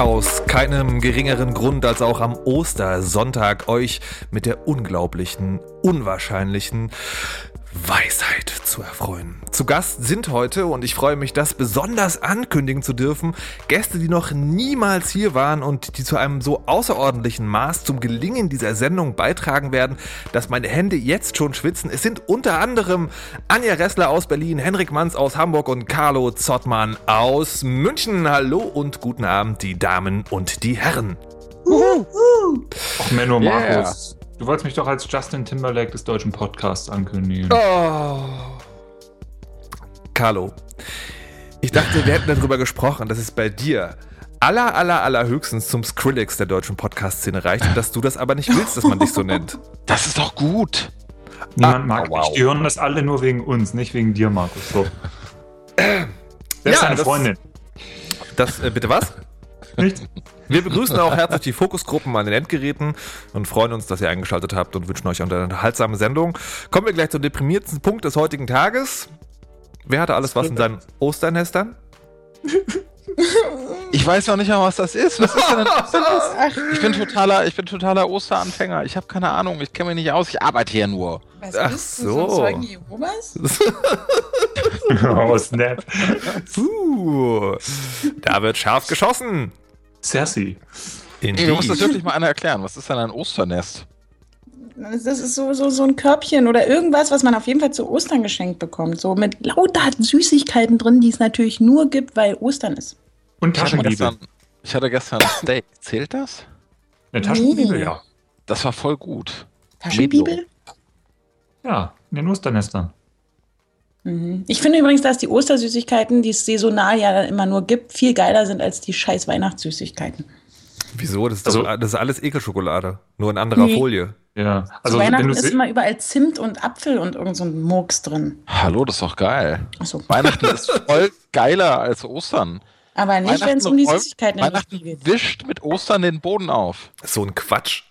Aus keinem geringeren Grund als auch am Ostersonntag euch mit der unglaublichen, unwahrscheinlichen Weisheit zu erfreuen. Zu Gast sind heute, und ich freue mich, das besonders ankündigen zu dürfen, Gäste, die noch niemals hier waren und die zu einem so außerordentlichen Maß zum Gelingen dieser Sendung beitragen werden, dass meine Hände jetzt schon schwitzen. Es sind unter anderem Anja Ressler aus Berlin, Henrik Manns aus Hamburg und Carlo Zottmann aus München. Hallo und guten Abend, die Damen und die Herren. Ach, Menno Markus. Du wolltest mich doch als Justin Timberlake des deutschen Podcasts ankündigen. Oh. Carlo, ich dachte, wir hätten darüber gesprochen, dass es bei dir aller, aller, allerhöchstens zum Skrillex der deutschen Podcast-Szene reicht und dass du das aber nicht willst, dass man dich so nennt. Das ist doch gut. Niemand Ah, mag oh, wow. dich. Die hören das alle nur wegen uns, nicht wegen dir, Markus. So. Wer Ja, ist deine das- Freundin? Das, äh, bitte was? Nicht? Wir begrüßen auch herzlich die Fokusgruppen an den Endgeräten und freuen uns, dass ihr eingeschaltet habt und wünschen euch eine unterhaltsame Sendung. Kommen wir gleich zum deprimiertesten Punkt des heutigen Tages. Wer hatte alles was in seinen Osternestern? Ich weiß noch nicht mal, was das ist. Was ist denn das? Ich bin totaler, ich bin totaler Osteranfänger. Ich habe keine Ahnung. Ich kenne mich nicht aus. Ich arbeite hier nur. Was Ach bist du, so. ein Zeugen Jehovas? oh, Snap. Puh, da wird scharf geschossen. Sassy. Ey, du musst das wirklich mal einer erklären. Was ist denn ein Osternest? Das ist so, so, so ein Körbchen oder irgendwas, was man auf jeden Fall zu Ostern geschenkt bekommt. So mit lauter Süßigkeiten drin, die es natürlich nur gibt, weil Ostern ist. Und gestern, ich hatte gestern ein Steak. Zählt das? Eine Taschenliebe, Nee. ja. Das war voll gut. Taschenbibel? Ja, in den Osternestern. Mhm. Ich finde übrigens, dass die Ostersüßigkeiten, die es saisonal ja immer nur gibt, viel geiler sind als die scheiß Weihnachtssüßigkeiten. Wieso? Das ist, Also- doch, das ist alles Ekelschokolade. Nur in anderer Nee. Folie. Ja. Zu Also, wenn Weihnachten ist immer überall Zimt und Apfel und irgend so ein Murks drin. Hallo, das ist doch geil. Achso. Weihnachten ist voll geiler als Ostern. Aber nicht, wenn es um die Süßigkeiten der Weihnachten geht. wischt mit Ostern den Boden auf. So ein Quatsch.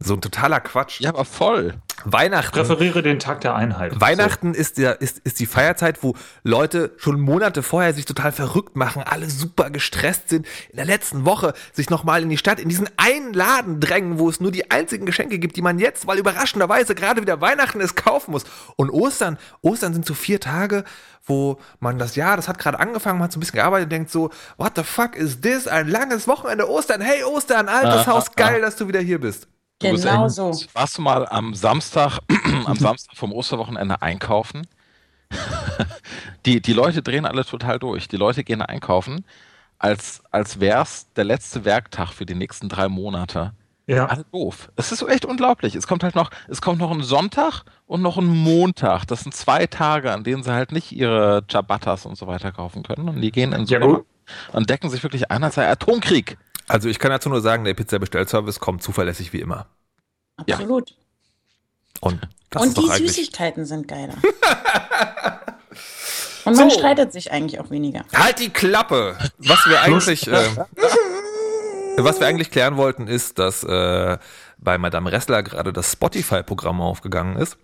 So ein totaler Quatsch. Ja, aber voll. Weihnachten. präferiere den Tag der Einheit. Weihnachten ist, der, ist, ist die Feierzeit, wo Leute schon Monate vorher sich total verrückt machen, alle super gestresst sind, in der letzten Woche sich nochmal in die Stadt, in diesen einen Laden drängen, wo es nur die einzigen Geschenke gibt, die man jetzt, weil überraschenderweise gerade wieder Weihnachten ist, kaufen muss. Und Ostern, Ostern sind so vier Tage, wo man das Jahr, das hat gerade angefangen, man hat so ein bisschen gearbeitet und denkt so, what the fuck is this? Ein langes Wochenende Ostern. Hey Ostern, altes Ah, Haus, ah, geil, dass du wieder hier bist. Genau so. Warst du mal am Samstag, am Samstag vom Osterwochenende einkaufen? die, die Leute drehen alle total durch. Die Leute gehen einkaufen, als, als wär's der letzte Werktag für die nächsten drei Monate. Ja. Alle doof. Es ist so echt unglaublich. Es kommt halt noch, es kommt noch ein Sonntag und noch ein Montag. Das sind zwei Tage, an denen sie halt nicht ihre Ciabattas und so weiter kaufen können. Und die gehen in Ja, Supermarkt gut. und decken sich wirklich ein, als sei Atomkrieg. Also ich kann dazu nur sagen, der Pizza-Bestellservice kommt zuverlässig wie immer. Ja. Absolut. Und das und ist die. Süßigkeiten sind geiler. Und man So. streitet sich eigentlich auch weniger. Halt die Klappe! Was wir eigentlich, äh, was wir eigentlich klären wollten, ist, dass äh, bei Madame Ressler gerade das Spotify-Programm aufgegangen ist.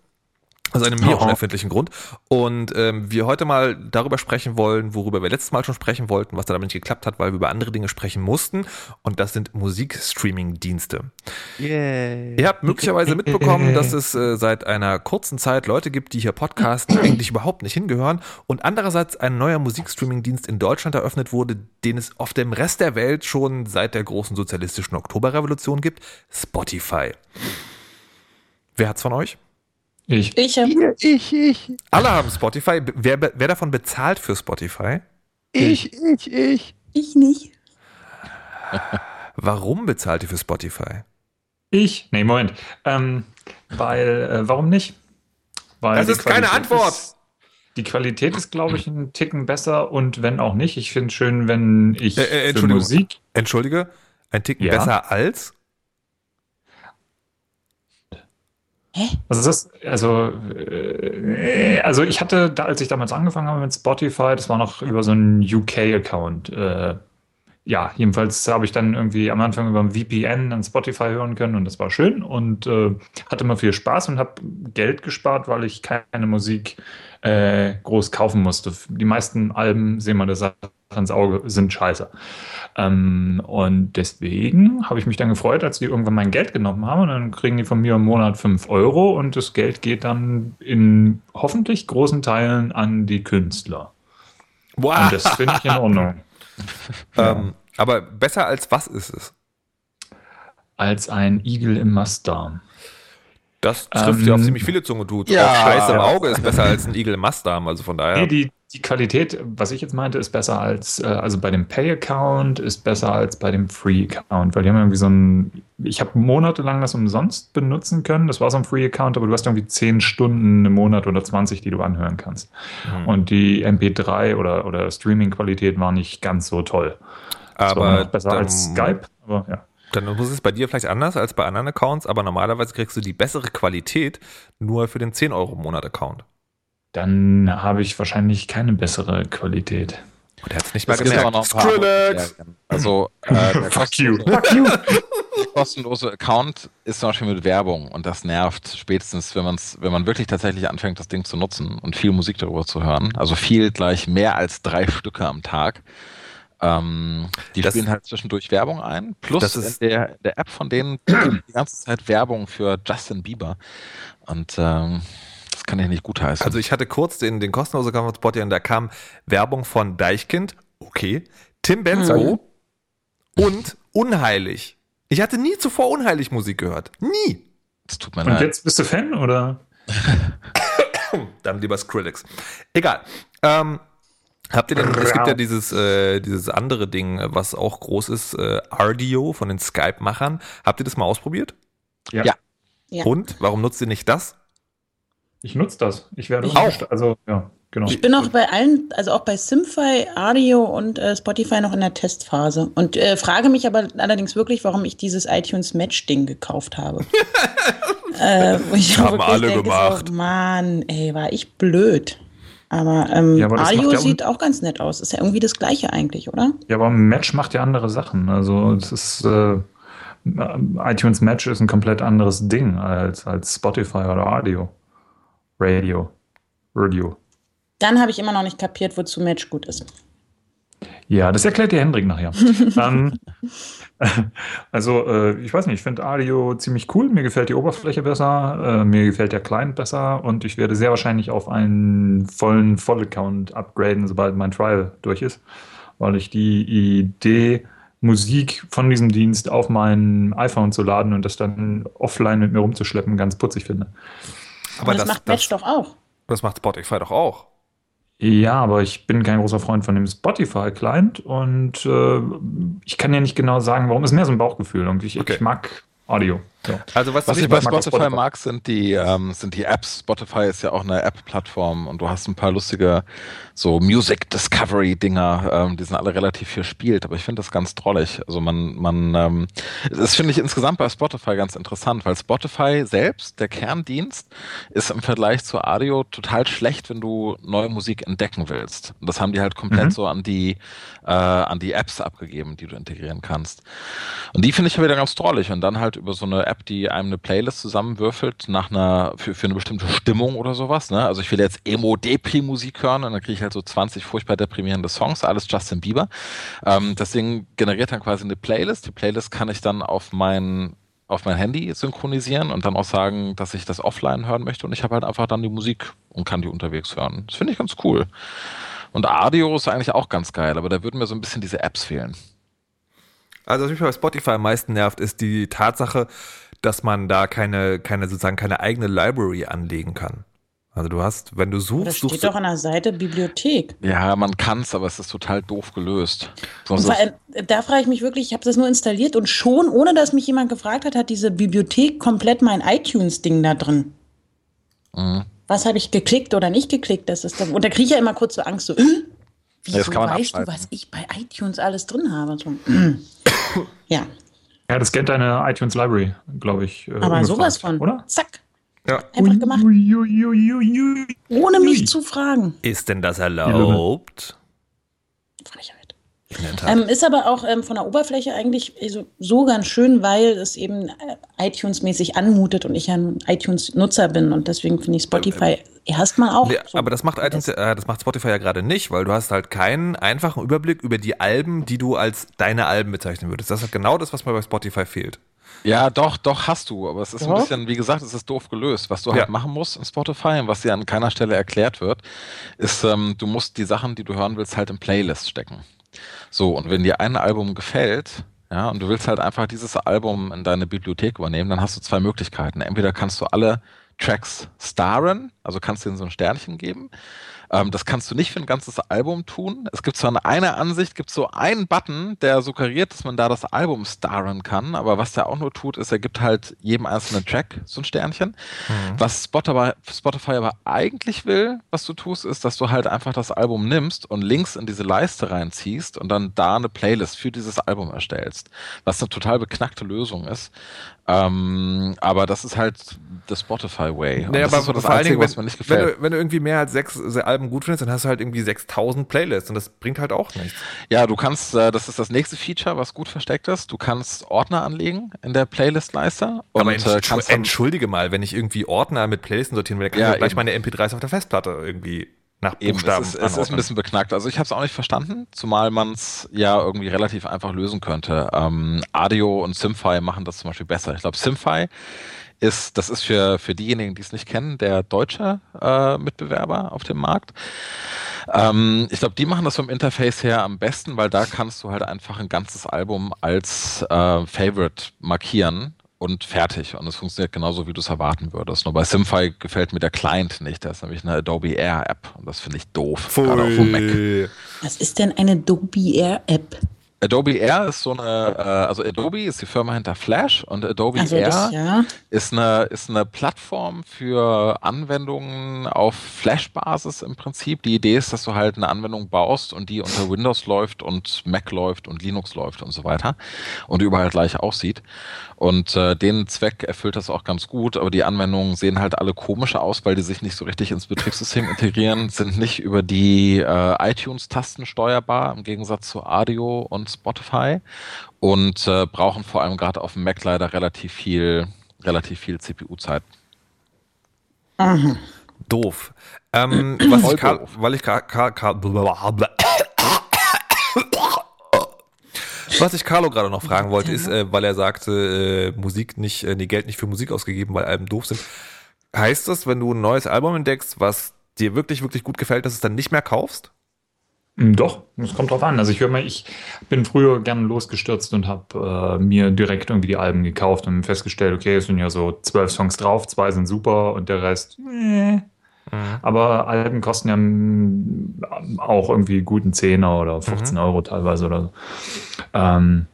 Aus einem mir Aha. unerfindlichen Grund. Und ähm, wir heute mal darüber sprechen wollen, worüber wir letztes Mal schon sprechen wollten, was da damit nicht geklappt hat, weil wir über andere Dinge sprechen mussten. Und das sind Musikstreaming-Dienste. Ihr habt möglicherweise mitbekommen, dass es äh, seit einer kurzen Zeit Leute gibt, die hier podcasten, eigentlich überhaupt nicht hingehören. Und andererseits ein neuer Musikstreaming-Dienst in Deutschland eröffnet wurde, den es auf dem Rest der Welt schon seit der großen sozialistischen Oktoberrevolution gibt, Spotify. Wer hat's von euch? Ich. Ich, Ich, ich, Alle haben Spotify. Wer, wer davon bezahlt für Spotify? ich, ich, ich. ich nicht. Warum bezahlt ihr für Spotify? Ich? Nee, Moment. Ähm, weil, äh, warum nicht? Weil Das ist keine Antwort. Ist, die Qualität ist, glaube ich, ein Ticken besser und wenn auch nicht, ich finde es schön, wenn ich Äh, äh, für Entschuldigung. Musik. Entschuldige, ein Ticken Ja? besser als? Hä? Also das, also, äh, also ich hatte, da, als ich damals angefangen habe mit Spotify, das war noch über so einen UK-Account. Äh, ja, jedenfalls habe ich dann irgendwie am Anfang über ein VPN an Spotify hören können und das war schön und äh, hatte immer viel Spaß und habe Geld gespart, weil ich keine Musik äh, groß kaufen musste. Die meisten Alben, sehen wir der Ins Auge, sind scheiße. Ähm, und deswegen habe ich mich dann gefreut, als die irgendwann mein Geld genommen haben und dann kriegen die von mir im Monat 5 Euro und das Geld geht dann in hoffentlich großen Teilen an die Künstler. Wow. Und das finde ich in Ordnung. ähm, aber besser als was ist es? Als ein Igel im Mastdarm. Das trifft Ähm, ja auf ziemlich viele Zunge. Du, ja. auch Scheiße im Auge ist besser als ein Igel im Mastdarm. Also von daher. Nee, die, die Qualität, was ich jetzt meinte, ist besser als, äh, also bei dem Pay-Account ist besser als bei dem Free-Account, weil die haben irgendwie so ein, ich habe monatelang das umsonst benutzen können, das war so ein Free-Account, aber du hast irgendwie 10 Stunden im Monat oder 20, die du anhören kannst. Mhm. Und die MP3 oder, oder Streaming-Qualität war nicht ganz so toll. Das aber noch besser dann, als Skype, aber ja. dann muss es bei dir vielleicht anders als bei anderen Accounts, aber normalerweise kriegst du die bessere Qualität nur für den 10 Euro im Monat Account. Dann habe ich wahrscheinlich keine bessere Qualität. Und er hat es nicht mal gibt gemerkt. noch Skrillex! Also, äh, Fuck you. Fuck you. der kostenlose Account ist zum Beispiel mit Werbung und das nervt spätestens, wenn, man's, wenn man wirklich tatsächlich anfängt, das Ding zu nutzen und viel Musik darüber zu hören. Also viel gleich mehr als drei Stücke am Tag. Ähm, die Das- spielen halt zwischendurch Werbung ein. Plus Das ist- in der, der App von denen die ganze Zeit Werbung für Justin Bieber. Und ähm, das kann ich nicht gutheißen. Also ich hatte kurz den, den kostenlosen von Spotify und da kam Werbung von Deichkind, okay, Tim Benzo und Unheilig. Ich hatte nie zuvor Unheilig Musik gehört. Nie. das tut mir Und leid. jetzt bist du Fan oder? Dann lieber Skrillex. Egal. Ähm, habt ihr denn, es gibt ja dieses, äh, dieses andere Ding, was auch groß ist, äh, Ardio von den Skype-Machern. Habt ihr das mal ausprobiert? Ja. Ja. Ja. Und? Warum nutzt ihr nicht das? Ich nutze das. Ich werde Ich auch. Also, ja, genau. Ich bin auch bei allen, also auch bei Simfy, Audio und äh, Spotify noch in der Testphase und äh, frage mich aber allerdings wirklich, warum ich dieses iTunes Match Ding gekauft habe. äh, ich Haben alle denke, gemacht. So, Mann, ey, war ich blöd. Aber, ähm, Ja, aber Audio macht ja sieht auch ganz nett aus. Ist ja irgendwie das gleiche eigentlich, oder? Ja, aber Match macht ja andere Sachen. Also es ist äh, iTunes Match ist ein komplett anderes Ding als, als Spotify oder Radio. Radio. Radio. Dann habe ich immer noch nicht kapiert, wozu Match gut ist. Ja, das erklärt dir Hendrik nachher. ähm, also, äh, ich weiß nicht, ich finde Audio ziemlich cool. Mir gefällt die Oberfläche besser, äh, mir gefällt der Client besser und ich werde sehr wahrscheinlich auf einen vollen Voll-Account upgraden, sobald mein Trial durch ist, weil ich die Idee, Musik von diesem Dienst auf mein iPhone zu laden und das dann offline mit mir rumzuschleppen, ganz putzig finde. Aber das, macht Match doch auch. Das macht Spotify doch auch. Ja, aber ich bin kein großer Freund von dem Spotify-Client und äh, ich kann ja nicht genau sagen, warum. Ist mehr so ein Bauchgefühl. Und ich, Okay. ich mag Audio. So. Also was, Was ich bei Spotify Spotify. mag, sind die, ähm, sind die Apps. Spotify ist ja auch eine App-Plattform und du hast ein paar lustige so Music Discovery-Dinger, ähm, die sind alle relativ viel spielt, aber ich finde das ganz drollig. Also man, man, ähm, das finde ich insgesamt bei Spotify ganz interessant, weil Spotify selbst, der Kerndienst, ist im Vergleich zu Audio total schlecht, wenn du neue Musik entdecken willst. Und das haben die halt komplett Mhm. so an die, äh, an die Apps abgegeben, die du integrieren kannst. Und die finde ich ja wieder ganz drollig. Und dann halt über so eine App, die einem eine Playlist zusammenwürfelt nach einer, für, für eine bestimmte Stimmung oder sowas. Ne? Also ich will jetzt Emo-Depri-Musik hören und dann kriege ich halt so 20 furchtbar deprimierende Songs, alles Justin Bieber. Ähm, das Ding generiert dann quasi eine Playlist. Die Playlist kann ich dann auf mein auf mein Handy synchronisieren und dann auch sagen, dass ich das offline hören möchte und ich habe halt einfach dann die Musik und kann die unterwegs hören. Das finde ich ganz cool. Und Audio ist eigentlich auch ganz geil, aber da würden mir so ein bisschen diese Apps fehlen. Also was mich bei Spotify am meisten nervt, ist die Tatsache, dass man da keine, keine sozusagen keine eigene Library anlegen kann. Also du hast, wenn du suchst, steht suchst doch an der Seite Bibliothek. Ja, man kann's, aber es ist total doof gelöst. Und Sonst allem, äh, da frage ich mich wirklich, ich habe das nur installiert und schon, ohne dass mich jemand gefragt hat, hat diese Bibliothek komplett mein iTunes-Ding da drin. Mhm. Was habe ich geklickt oder nicht geklickt? Das ist dann, und da kriege ich ja immer kurz so Angst, so, äh, wieso das kann man weißt du, abschalten. was ich bei iTunes alles drin habe? So, ja, Ja, das kennt deine iTunes Library, glaube ich. äh, aber sowas von. Oder? Zack. Ja. Einfach gemacht, Ui, ui, ui, ui, ui. ohne mich Ui. zu fragen. Ist denn das erlaubt? Frechheit. Ähm, ist aber auch ähm, von der Oberfläche eigentlich so, so ganz schön, weil es eben äh, iTunes-mäßig anmutet und ich ja ein iTunes-Nutzer bin und deswegen finde ich Spotify erstmal auch. Nee, so aber das macht iTunes, äh, das macht Spotify ja gerade nicht, weil du hast halt keinen einfachen Überblick über die Alben, die du als deine Alben bezeichnen würdest. Das ist halt genau das, was mir bei Spotify fehlt. Ja, doch, doch hast du, aber es ist Ja. ein bisschen, wie gesagt, es ist doof gelöst. Was du halt Ja. machen musst in Spotify und was dir an keiner Stelle erklärt wird, ist, ähm, du musst die Sachen, die du hören willst, halt in Playlist stecken. So, und wenn dir ein Album gefällt, ja, und du willst halt einfach dieses Album in deine Bibliothek übernehmen, dann hast du zwei Möglichkeiten. Entweder kannst du alle Tracks starren, also kannst du ihnen so ein Sternchen geben. Ähm, das kannst du nicht für ein ganzes Album tun. Es gibt zwar in einer Ansicht, gibt so einen Button, der suggeriert, dass man da das Album starren kann, aber was der auch nur tut, ist, er gibt halt jedem einzelnen Track so ein Sternchen. Was Spotify, Spotify aber eigentlich will, was du tust, ist, dass du halt einfach das Album nimmst und links in diese Leiste reinziehst und dann da eine Playlist für dieses Album erstellst. Was eine total beknackte Lösung ist. Ähm, aber das ist halt das Spotify Way. Naja, das aber ist so das vor Einzige, was mir wenn, nicht wenn, gefällt. du, wenn du irgendwie mehr als sechs äh, Alben gut findest, dann hast du halt irgendwie 6000 Playlists und das bringt halt auch nichts. Ja, du kannst, äh, das ist das nächste Feature, was gut versteckt ist. Du kannst Ordner anlegen in der Playlist-Leiste und Aber äh, entsch kannst dann, entschuldige mal, wenn ich irgendwie Ordner mit Playlisten sortieren will, dann kann Ja, ich gleich eben. meine MP3s auf der Festplatte irgendwie nach Eben, es Buchstaben ist, es ist ein bisschen beknackt. Also ich habe es auch nicht verstanden, zumal man es ja irgendwie relativ einfach lösen könnte. Ähm, Audio und Simfy machen das zum Beispiel besser. Ich glaube, Simfy ist, das ist für, für diejenigen, die es nicht kennen, der deutsche äh, Mitbewerber auf dem Markt. Ähm, ich glaube, die machen das vom Interface her am besten, weil da kannst du halt einfach ein ganzes Album als äh, Favorite markieren und fertig. Und es funktioniert genauso, wie du es erwarten würdest. Nur bei Simfy gefällt mir der Client nicht. Der ist nämlich eine Adobe Air App und das finde ich doof. Gerade auf dem Mac. Was ist denn eine Adobe Air App? Adobe Air ist so eine, äh, also Adobe ist die Firma hinter Flash und Adobe Also Air das, ja. ist eine, ist eine Plattform für Anwendungen auf Flash-Basis im Prinzip. Die Idee ist, dass du halt eine Anwendung baust und die unter Windows läuft und Mac läuft und Linux läuft und so weiter und überall gleich aussieht. Und äh, den Zweck erfüllt das auch ganz gut, aber die Anwendungen sehen halt alle komisch aus, weil die sich nicht so richtig ins Betriebssystem integrieren, sind nicht über die äh, iTunes-Tasten steuerbar, im Gegensatz zu Audio und Spotify und äh, brauchen vor allem gerade auf dem Mac leider relativ viel, relativ viel CPU-Zeit. Doof. Ähm, was Voll ich doof. weil ich was ich Carlo gerade noch fragen wollte, ist, äh, weil er sagte, äh, Musik nicht, äh, nee, Geld nicht für Musik ausgegeben, weil Alben doof sind. Heißt das, wenn du ein neues Album entdeckst, was dir wirklich, wirklich gut gefällt, dass du es dann nicht mehr kaufst? Mm, Doch, es kommt drauf an. Also ich höre mal, ich bin früher gerne losgestürzt und habe äh, mir direkt irgendwie die Alben gekauft und festgestellt, okay, es sind ja so zwölf Songs drauf, zwei sind super und der Rest. Äh. Aber Alben kosten ja mm, auch irgendwie guten Zehner oder 15 Euro teilweise oder so. Ähm,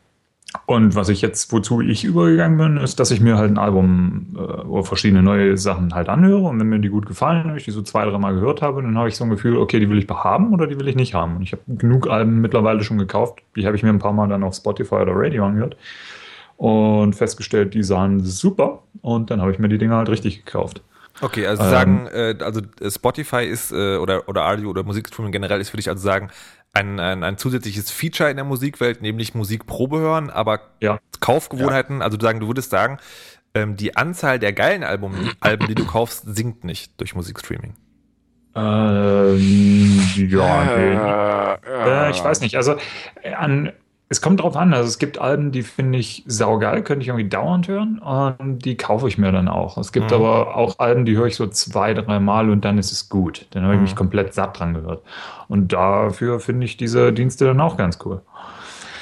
und was ich jetzt, wozu ich übergegangen bin, ist, dass ich mir halt ein Album äh, oder verschiedene neue Sachen halt anhöre und wenn mir die gut gefallen, wenn ich die so zwei, drei Mal gehört habe, dann habe ich so ein Gefühl, okay, die will ich haben oder die will ich nicht haben. Und ich habe genug Alben mittlerweile schon gekauft, die habe ich mir ein paar Mal dann auf Spotify oder Radio angehört und festgestellt, die sahen super und dann habe ich mir die Dinger halt richtig gekauft. Okay, also Ähm. sagen, äh, also äh, Spotify ist äh, oder oder Audio oder Musikstreaming generell ist für dich also sagen ein, ein, ein zusätzliches Feature in der Musikwelt, nämlich Musikprobe hören, aber Ja. Kaufgewohnheiten, also sagen, du würdest sagen, ähm, die Anzahl der geilen Album, Alben, die du kaufst, sinkt nicht durch Musikstreaming. Ähm, ja, nee. Äh, ich weiß nicht. Also äh, an, es kommt drauf an. Also es gibt Alben, die finde ich saugeil, könnte ich irgendwie dauernd hören und die kaufe ich mir dann auch. Es gibt Mhm. aber auch Alben, die höre ich so zwei, drei Mal und dann ist es gut. Dann habe ich Mhm. mich komplett satt dran gehört. Und dafür finde ich diese Dienste dann auch ganz cool.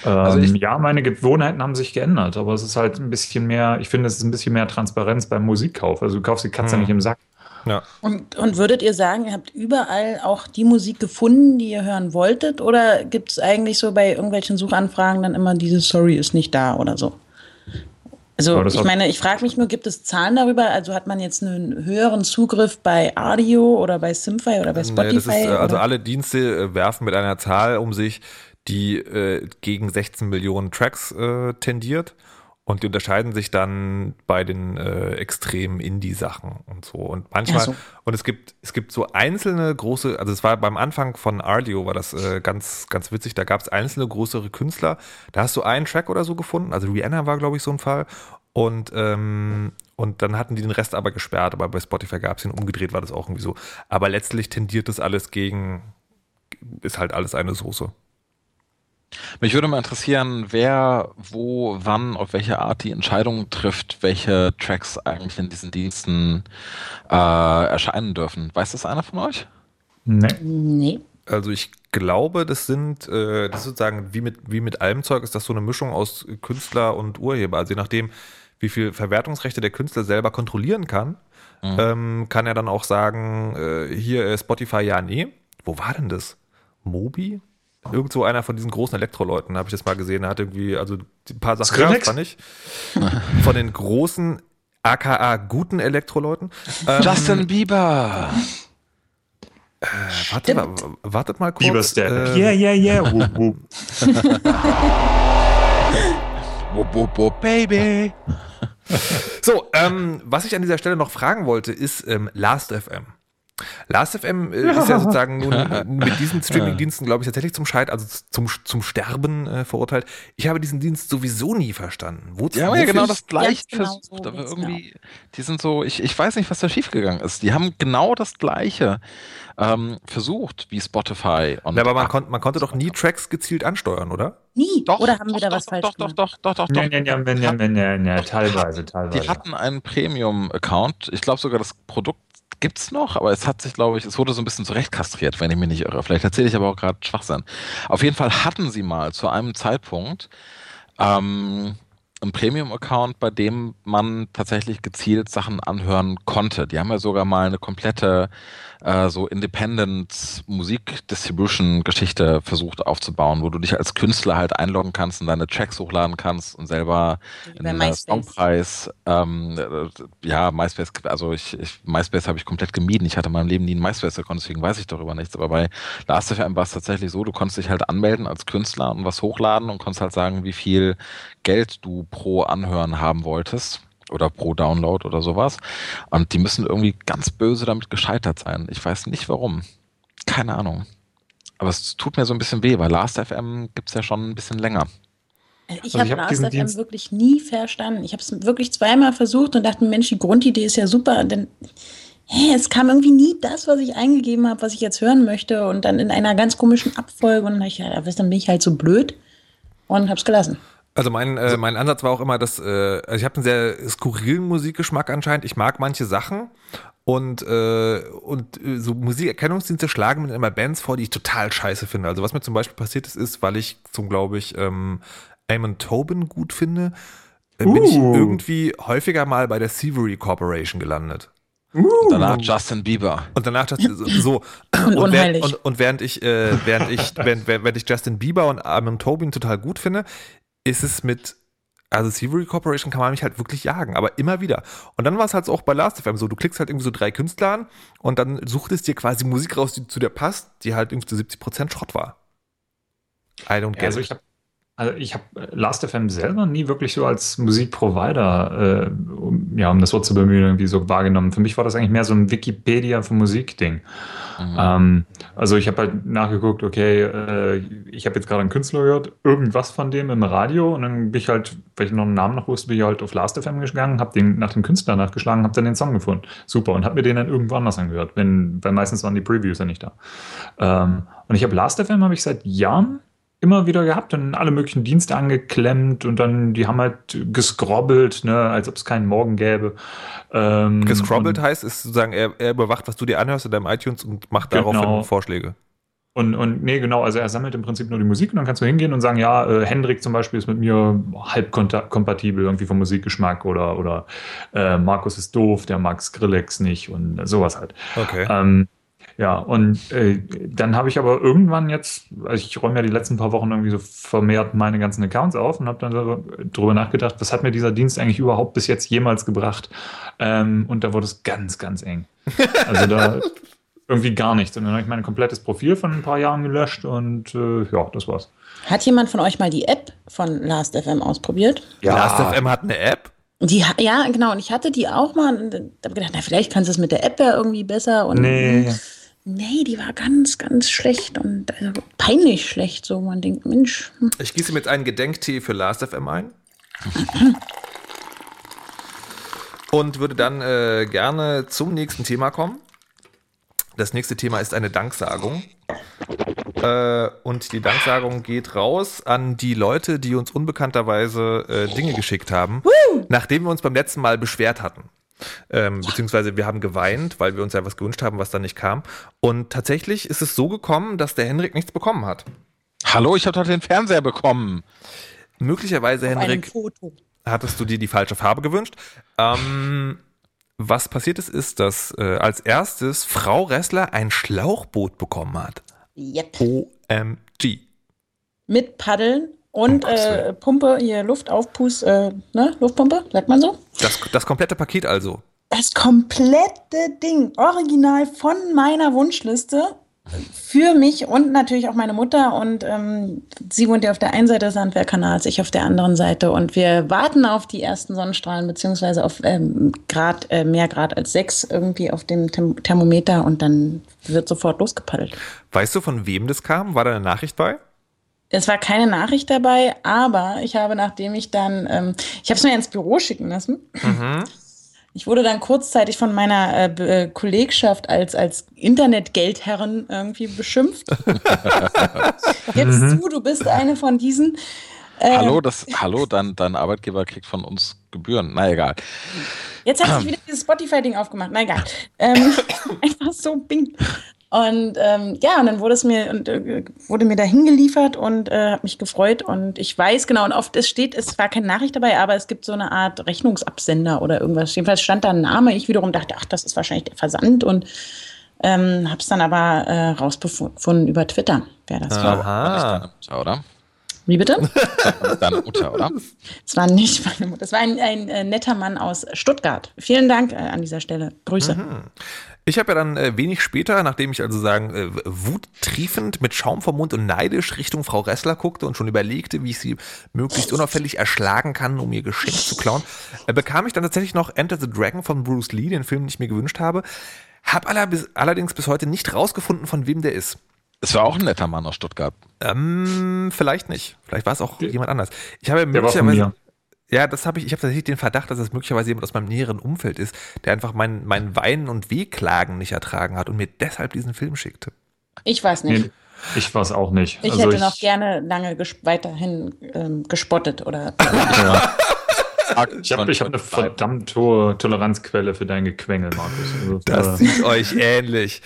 Ähm, Also ich- ja, meine Gewohnheiten haben sich geändert, aber es ist halt ein bisschen mehr, ich finde, es ist ein bisschen mehr Transparenz beim Musikkauf. Also du kaufst die Katze Mhm. nicht im Sack. Ja. Und, und würdet ihr sagen, ihr habt überall auch die Musik gefunden, die ihr hören wolltet? Oder gibt es eigentlich so bei irgendwelchen Suchanfragen dann immer dieses Sorry ist nicht da oder so? Also Ja, ich meine, ich frage mich nur, gibt es Zahlen darüber? Also hat man jetzt einen höheren Zugriff bei Audio oder bei Simfy oder bei Nee, Spotify? das ist, äh, also alle Dienste äh, werfen mit einer Zahl um sich, die äh, gegen 16 Millionen Tracks äh, tendiert. Und die unterscheiden sich dann bei den äh, extremen Indie-Sachen und so. Und manchmal, so. und es gibt, es gibt so einzelne große, also es war beim Anfang von Ardio, war das äh, ganz, ganz witzig, da gab es einzelne größere Künstler. Da hast du einen Track oder so gefunden, also Rihanna war, glaube ich, so ein Fall. Und, ähm, und dann hatten die den Rest aber gesperrt, aber bei Spotify gab es ihn umgedreht, war das auch irgendwie so. Aber letztlich tendiert das alles gegen, ist halt alles eine Soße. Mich würde mal interessieren, wer, wo, wann, auf welche Art die Entscheidung trifft, welche Tracks eigentlich in diesen Diensten äh, erscheinen dürfen. Weiß das einer von euch? Nee. Nee. Also ich glaube, das sind, äh, das ist sozusagen wie mit, wie mit allem Zeug, ist das so eine Mischung aus Künstler und Urheber. Also je nachdem, wie viel Verwertungsrechte der Künstler selber kontrollieren kann, Mhm. ähm, kann er dann auch sagen, äh, hier äh, Spotify, ja, nee. Wo war denn das? Mobi? Irgend so einer von diesen großen Elektroleuten, habe ich das mal gesehen. Er hat irgendwie, also ein paar Sachen Skrillex? fand ich. Von den großen, aka guten Elektroleuten. Ähm, Justin Bieber! warte, mal, wartet mal kurz. Bieber Step. äh, yeah, yeah, yeah. Wup, wup. Wupp, wupp, wupp, Baby! So, ähm, was ich an dieser Stelle noch fragen wollte, ist ähm, Last.fm. Last.fm äh, ist ja sozusagen nun mit diesen Streaming-Diensten, glaube ich, tatsächlich zum Scheit, also zum, zum Sterben äh, verurteilt. Ich habe diesen Dienst sowieso nie verstanden. Wozu, Die haben ja genau das gleiche genau versucht, so aber irgendwie, die sind so, ich, ich weiß nicht, was da schiefgegangen ist. Die haben genau das gleiche ähm, versucht wie Spotify. Und Ja, aber man, kon man konnte doch nie Tracks gezielt ansteuern, oder? Nie. doch, Oder haben doch, wir da doch, was doch, falsch doch, gemacht? doch, doch, doch, doch, Ja, doch. ja, ja, ja, ja, ja, ja, ja, teilweise, teilweise. Die hatten einen Premium-Account. Ich glaube sogar, das Produkt gibt's noch, aber es hat sich, glaube ich, es wurde so ein bisschen zurechtkastriert, wenn ich mich nicht irre. Vielleicht erzähle ich aber auch gerade Schwachsinn. Auf jeden Fall hatten sie mal zu einem Zeitpunkt ähm, einen Premium-Account, bei dem man tatsächlich gezielt Sachen anhören konnte. Die haben ja sogar mal eine komplette äh, so Independent-Musik-Distribution-Geschichte versucht aufzubauen, wo du dich als Künstler halt einloggen kannst und deine Tracks hochladen kannst und selber MySpace. Songpreis, ähm, äh, ja, MySpace, also ich, ich MySpace habe ich komplett gemieden. Ich hatte in meinem Leben nie einen MySpace-Account, deswegen weiß ich darüber nichts. Aber bei Last.fm war es tatsächlich so, du konntest dich halt anmelden als Künstler und was hochladen und konntest halt sagen, wie viel Geld du pro Anhören haben wolltest oder pro Download oder sowas. Und die müssen irgendwie ganz böse damit gescheitert sein. Ich weiß nicht warum. Keine Ahnung. Aber es tut mir so ein bisschen weh, weil Last.fm gibt es ja schon ein bisschen länger. Ich Also habe hab Last.fm wirklich nie verstanden. Ich habe es wirklich zweimal versucht und dachte, Mensch, die Grundidee ist ja super. Und dann, hä, es kam irgendwie nie das, was ich eingegeben habe, was ich jetzt hören möchte. Und dann in einer ganz komischen Abfolge. Und dann, ich, ja, dann bin ich halt so blöd und habe es gelassen. Also mein, äh, mein Ansatz war auch immer, dass äh, also ich habe einen sehr skurrilen Musikgeschmack anscheinend. Ich mag manche Sachen und äh, und äh, so Musikerkennungsdienste schlagen mir immer Bands vor, die ich total scheiße finde. Also was mir zum Beispiel passiert ist, ist, weil ich zum glaube ich ähm, Amon Tobin gut finde, äh, bin ich Uh. irgendwie häufiger mal bei der Thievery Corporation gelandet. Danach Justin Bieber. Und danach das so, so. Und während, und, und während ich äh, während ich während, während ich Justin Bieber und Amon Tobin total gut finde, ist es mit also Thievery Corporation kann man mich halt wirklich jagen, aber immer wieder. Und dann war es halt so auch bei Last.fm so, du klickst halt irgendwie so drei Künstler an und dann sucht es dir quasi Musik raus, die zu dir passt, die halt irgendwie zu 70% Schrott war. I don't get Ja, also it. Also ich habe Last.fm selber nie wirklich so als Musikprovider, äh, um, ja, um das Wort zu bemühen, irgendwie so wahrgenommen. Für mich war das eigentlich mehr so ein Wikipedia für Musikding. Mhm. Ähm, also ich habe halt nachgeguckt, okay, äh, ich habe jetzt gerade einen Künstler gehört, irgendwas von dem im Radio und dann bin ich halt, weil ich noch einen Namen noch wusste, bin ich halt auf Last.fm gegangen, habe den nach dem Künstler nachgeschlagen, habe dann den Song gefunden. Super und habe mir den dann irgendwo anders angehört, wenn, weil meistens waren die Previews ja nicht da. Ähm, und ich habe Last.fm habe ich seit Jahren immer wieder gehabt und alle möglichen Dienste angeklemmt und dann, die haben halt gescrobbelt, ne, als ob es keinen Morgen gäbe. Ähm, Gescrobbelt heißt, ist sozusagen, er, er überwacht, was du dir anhörst in deinem iTunes und macht Genau. daraufhin Vorschläge. Und, und nee, genau, also er sammelt im Prinzip nur die Musik und dann kannst du hingehen und sagen, ja, äh, Hendrik zum Beispiel ist mit mir halb kompatibel irgendwie vom Musikgeschmack oder, oder äh, Markus ist doof, der mag Skrillex nicht und sowas halt. Okay. Ähm, ja, und äh, dann habe ich aber irgendwann jetzt, also ich räume ja die letzten paar Wochen irgendwie so vermehrt meine ganzen Accounts auf und habe dann so drüber nachgedacht, was hat mir dieser Dienst eigentlich überhaupt bis jetzt jemals gebracht? Ähm, und da wurde es ganz, ganz eng. Also da, irgendwie gar nichts. Und dann habe ich mein komplettes Profil von ein paar Jahren gelöscht und äh, ja, das war's. Hat jemand von euch mal die App von Last.fm ausprobiert? Ja. Last.fm hat eine App. Die, ja, genau. Und ich hatte die auch mal und habe gedacht, na, vielleicht kannst du es mit der App ja irgendwie besser. Und, Nee. Nee, die war ganz, ganz schlecht und also peinlich schlecht. So, man denkt, Mensch, hm. Ich gieße mit einem Gedenktee für Last.fm ein. Und würde dann äh, gerne zum nächsten Thema kommen. Das nächste Thema ist eine Danksagung. Äh, und die Danksagung geht raus an die Leute, die uns unbekannterweise äh, Dinge geschickt haben, nachdem wir uns beim letzten Mal beschwert hatten. Ähm, beziehungsweise wir haben geweint, weil wir uns ja was gewünscht haben, was dann nicht kam. Und tatsächlich ist es so gekommen, dass der Henrik nichts bekommen hat. Hallo, ich habe doch den Fernseher bekommen. Möglicherweise, auf Henrik, Foto. hattest du dir die falsche Farbe gewünscht. Ähm, was passiert ist, ist, dass äh, als erstes Frau Ressler ein Schlauchboot bekommen hat. Yep. OMG. Mit Paddeln und äh. Pumpe, hier Luft aufpust, äh, ne, Luftpumpe, sagt man so? Das, das komplette Paket also. Das komplette Ding, original von meiner Wunschliste für mich und natürlich auch meine Mutter. Und ähm, sie wohnt ja auf der einen Seite des Handwerkkanals, ich auf der anderen Seite. Und wir warten auf die ersten Sonnenstrahlen, beziehungsweise auf ähm, Grad, äh, mehr Grad als sechs irgendwie auf dem Therm Thermometer und dann wird sofort losgepaddelt. Weißt du, von wem das kam? War da eine Nachricht bei? Es war keine Nachricht dabei, aber ich habe, nachdem ich dann, ähm, ich habe es mir ins Büro schicken lassen. Ich wurde dann kurzzeitig von meiner äh, äh, Kollegschaft als, als Internetgeldherrin irgendwie beschimpft. Jetzt du, du bist eine von diesen. Äh, Hallo, das, hallo, dein, dein Arbeitgeber kriegt von uns Gebühren. Na egal. Jetzt hat sich wieder dieses Spotify-Ding aufgemacht. Na egal. Ähm, einfach so bing. Und ähm, ja, und dann wurde es mir und äh, wurde mir da hingeliefert und äh, habe mich gefreut. Und ich weiß genau, und oft es steht, es war keine Nachricht dabei, aber es gibt so eine Art Rechnungsabsender oder irgendwas. Jedenfalls stand da ein Name. Ich wiederum dachte, ach, das ist wahrscheinlich der Versand und ähm, habe es dann aber äh, rausgefunden über Twitter, wer das war. War Aha. Mutter, oder? Wie bitte? War deine Mutter, oder? Es war nicht meine Mutter. Es war ein, ein äh, netter Mann aus Stuttgart. Vielen Dank äh, an dieser Stelle. Grüße. Ich habe ja dann äh, wenig später, nachdem ich also sagen, äh, wuttriefend mit Schaum vom Mund und neidisch Richtung Frau Ressler guckte und schon überlegte, wie ich sie möglichst unauffällig erschlagen kann, um ihr Geschenk zu klauen, äh, bekam ich dann tatsächlich noch Enter the Dragon von Bruce Lee, den Film, den ich mir gewünscht habe. Hab aller, bis, allerdings bis heute nicht rausgefunden, von wem der ist. Es war auch ein netter Mann aus Stuttgart. Ähm, vielleicht nicht. Vielleicht war es auch jemand anders. Ich habe Der war von möglicherweise. Ja, das habe ich. Ich habe tatsächlich den Verdacht, dass es möglicherweise jemand aus meinem näheren Umfeld ist, der einfach mein, mein Weinen und Wehklagen nicht ertragen hat und mir deshalb diesen Film schickte. Ich weiß nicht. Nee, ich es auch nicht. Ich Also hätte noch gerne lange ges weiterhin ähm, gespottet oder. Ja. Ich habe ich hab eine verdammt hohe Toleranzquelle für dein Gequengel, Markus. Also, Das äh, sieht euch ähnlich.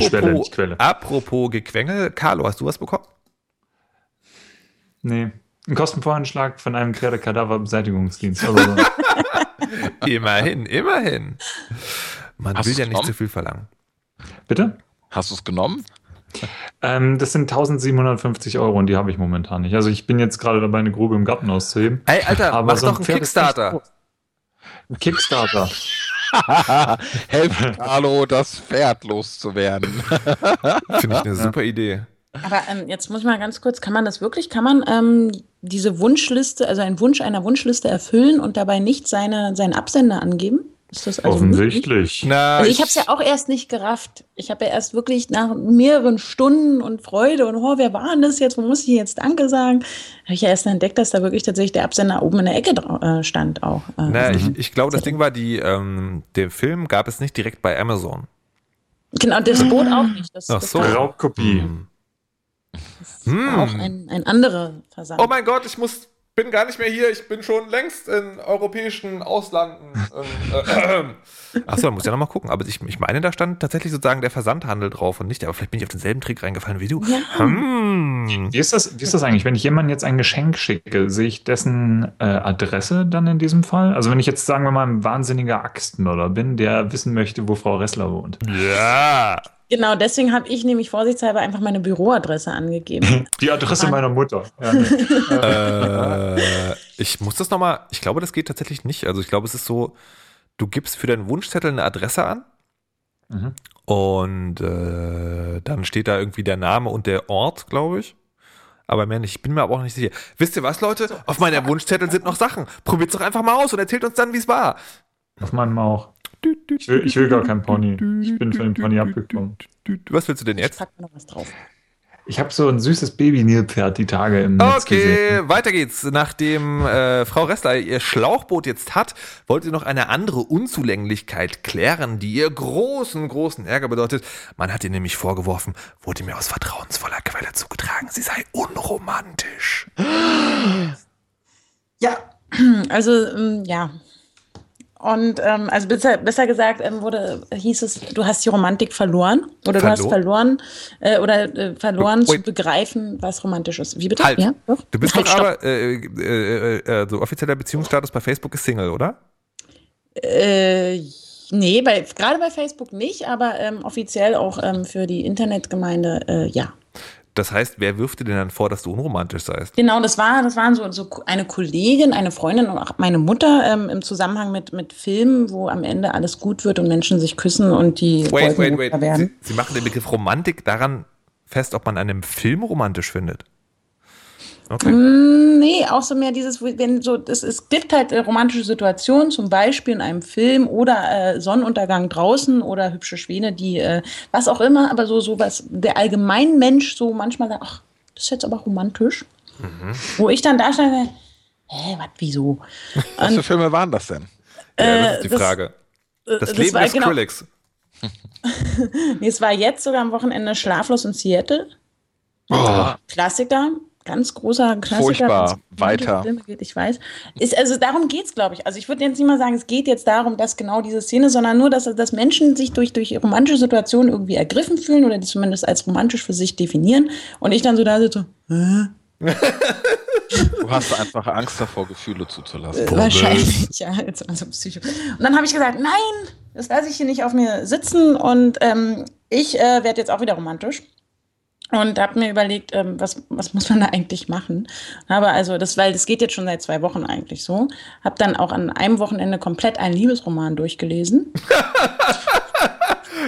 Schwelle, Apropos, nicht Quelle. apropos Gequengel, Carlo, hast du was bekommen? nee. Ein Kostenvoranschlag von einem Pferdekadaver-Beseitigungsdienst. Also, Immerhin, immerhin. Man Hast will ja nicht genommen? zu viel verlangen. bitte? Hast du es genommen? Ähm, das sind 1750 Euro und die habe ich momentan nicht. Also ich bin jetzt gerade dabei, eine Grube im Garten auszuheben. Ey, Alter, Aber mach so ein doch einen Kickstarter. Ein Kickstarter. Helft Carlo, das Pferd loszuwerden. Finde ich eine super Idee. Aber ähm, jetzt muss ich mal ganz kurz, kann man das wirklich, kann man ähm, diese Wunschliste, also einen Wunsch einer Wunschliste erfüllen und dabei nicht seine, seinen Absender angeben? Ist das also? Offensichtlich. Na, Also ich habe es ja auch erst nicht gerafft. Ich habe ja erst wirklich nach mehreren Stunden und Freude und oh, wer war denn das jetzt? Wo muss ich jetzt Danke sagen? Habe ich ja erst entdeckt, dass da wirklich tatsächlich der Absender oben in der Ecke äh, stand auch. Äh, Na, also- ich, ich glaube, das Ding war, die, ähm, den Film gab es nicht direkt bei Amazon. genau, das Boot auch nicht. Das, Ach das so. Raubkopie. Hm. Auch Hm. ein, ein anderer Versand. Oh mein Gott, ich muss, bin gar nicht mehr hier. Ich bin schon längst in europäischen Auslanden. Achso, dann muss ich ja nochmal gucken. Aber ich, ich meine, da stand tatsächlich sozusagen der Versandhandel drauf und nicht. Aber vielleicht bin ich auf denselben Trick reingefallen wie du. Ja. Hm. Wie ist, das, wie ist das eigentlich, wenn ich jemandem jetzt ein Geschenk schicke, sehe ich dessen äh, Adresse dann in diesem Fall? Also wenn ich jetzt, sagen wir mal, ein wahnsinniger Axtmörder bin, der wissen möchte, wo Frau Ressler wohnt. Ja. Genau, deswegen habe ich nämlich vorsichtshalber einfach meine Büroadresse angegeben. Die Adresse meiner Mutter. Ja, nee. äh, ich muss das nochmal. Ich glaube, das geht tatsächlich nicht. Also ich glaube, es ist so, du gibst für deinen Wunschzettel eine Adresse an Mhm. Und äh, dann steht da irgendwie der Name und der Ort, glaube ich. Aber mehr nicht. Ich bin mir aber auch nicht sicher. Wisst ihr was, Leute? Auf meiner Wunschzettel sind noch Sachen. Probiert's doch einfach mal aus und erzählt uns dann, wie es war. Auf meinem auch. Ich will, ich will gar kein Pony. Ich bin von dem Pony abgekommen. Was willst du denn Ich jetzt? pack mir noch was drauf. Ich habe so ein süßes Baby-Nilpferd die Tage im Netz Okay, gesehen. weiter geht's. Nachdem äh, Frau Ressler ihr Schlauchboot jetzt hat, wollte sie noch eine andere Unzulänglichkeit klären, die ihr großen, großen Ärger bedeutet. Man hat ihr nämlich vorgeworfen, wurde mir aus vertrauensvoller Quelle zugetragen, sie sei unromantisch. Ja, also ähm, ja. Und ähm, also besser, besser gesagt ähm, wurde, hieß es, du hast die Romantik verloren oder du hast Verloren? äh, oder äh, verloren zu Wait. begreifen, was romantisch ist. Wie bitte? Halt. Ja, doch. Du bist halt, doch stopp. aber, äh, äh, äh, äh, so offizieller Beziehungsstatus bei Facebook ist Single, oder? Äh, nee, bei, gerade bei Facebook nicht, aber ähm, offiziell auch ähm, für die Internetgemeinde, äh, ja. Das heißt, wer wirft dir denn dann vor, dass du unromantisch seist? Genau, das war, das waren so, so eine Kollegin, eine Freundin und auch meine Mutter ähm, im Zusammenhang mit, mit Filmen, wo am Ende alles gut wird und Menschen sich küssen und die Wait, Wolken wait, wait. werden. Sie, Sie machen den Begriff Romantik daran fest, ob man einen Film romantisch findet. Okay. Mm, Nee, auch so mehr dieses, wenn so, es, es gibt halt äh, romantische Situationen, zum Beispiel in einem Film oder äh, Sonnenuntergang draußen oder hübsche Schwäne, die, äh, was auch immer, aber so, so was der Allgemeinmensch so manchmal sagt, ach, das ist jetzt aber romantisch. Wo ich dann da stand, hä, was, wieso? Was für Filme waren das denn? Ja, das ist die das- Frage. Äh, Das, Leben war des genau- Skrillex. Nee, es war jetzt sogar am Wochenende Schlaflos in Seattle. Oh, Klassiker, ganz großer Klassiker. Furchtbar. Weiter. Filme Geht, ich weiß. Ist, also darum geht es, glaube ich. Also ich würde jetzt nicht mal sagen, es geht jetzt darum, dass genau diese Szene, sondern nur, dass, dass Menschen sich durch, durch romantische Situationen irgendwie ergriffen fühlen oder die zumindest als romantisch für sich definieren. Und ich dann so da sitze, hä? Du hast einfach Angst davor, Gefühle zuzulassen. Äh, Wahrscheinlich, ja, jetzt also Psycho. Und dann habe ich gesagt, nein, das lasse ich hier nicht auf mir sitzen und ähm, ich äh, werde jetzt auch wieder romantisch. Und habe mir überlegt, ähm, was, was muss man da eigentlich machen? Habe also, das, weil das geht jetzt schon seit zwei Wochen eigentlich so, habe dann auch an einem Wochenende komplett einen Liebesroman durchgelesen.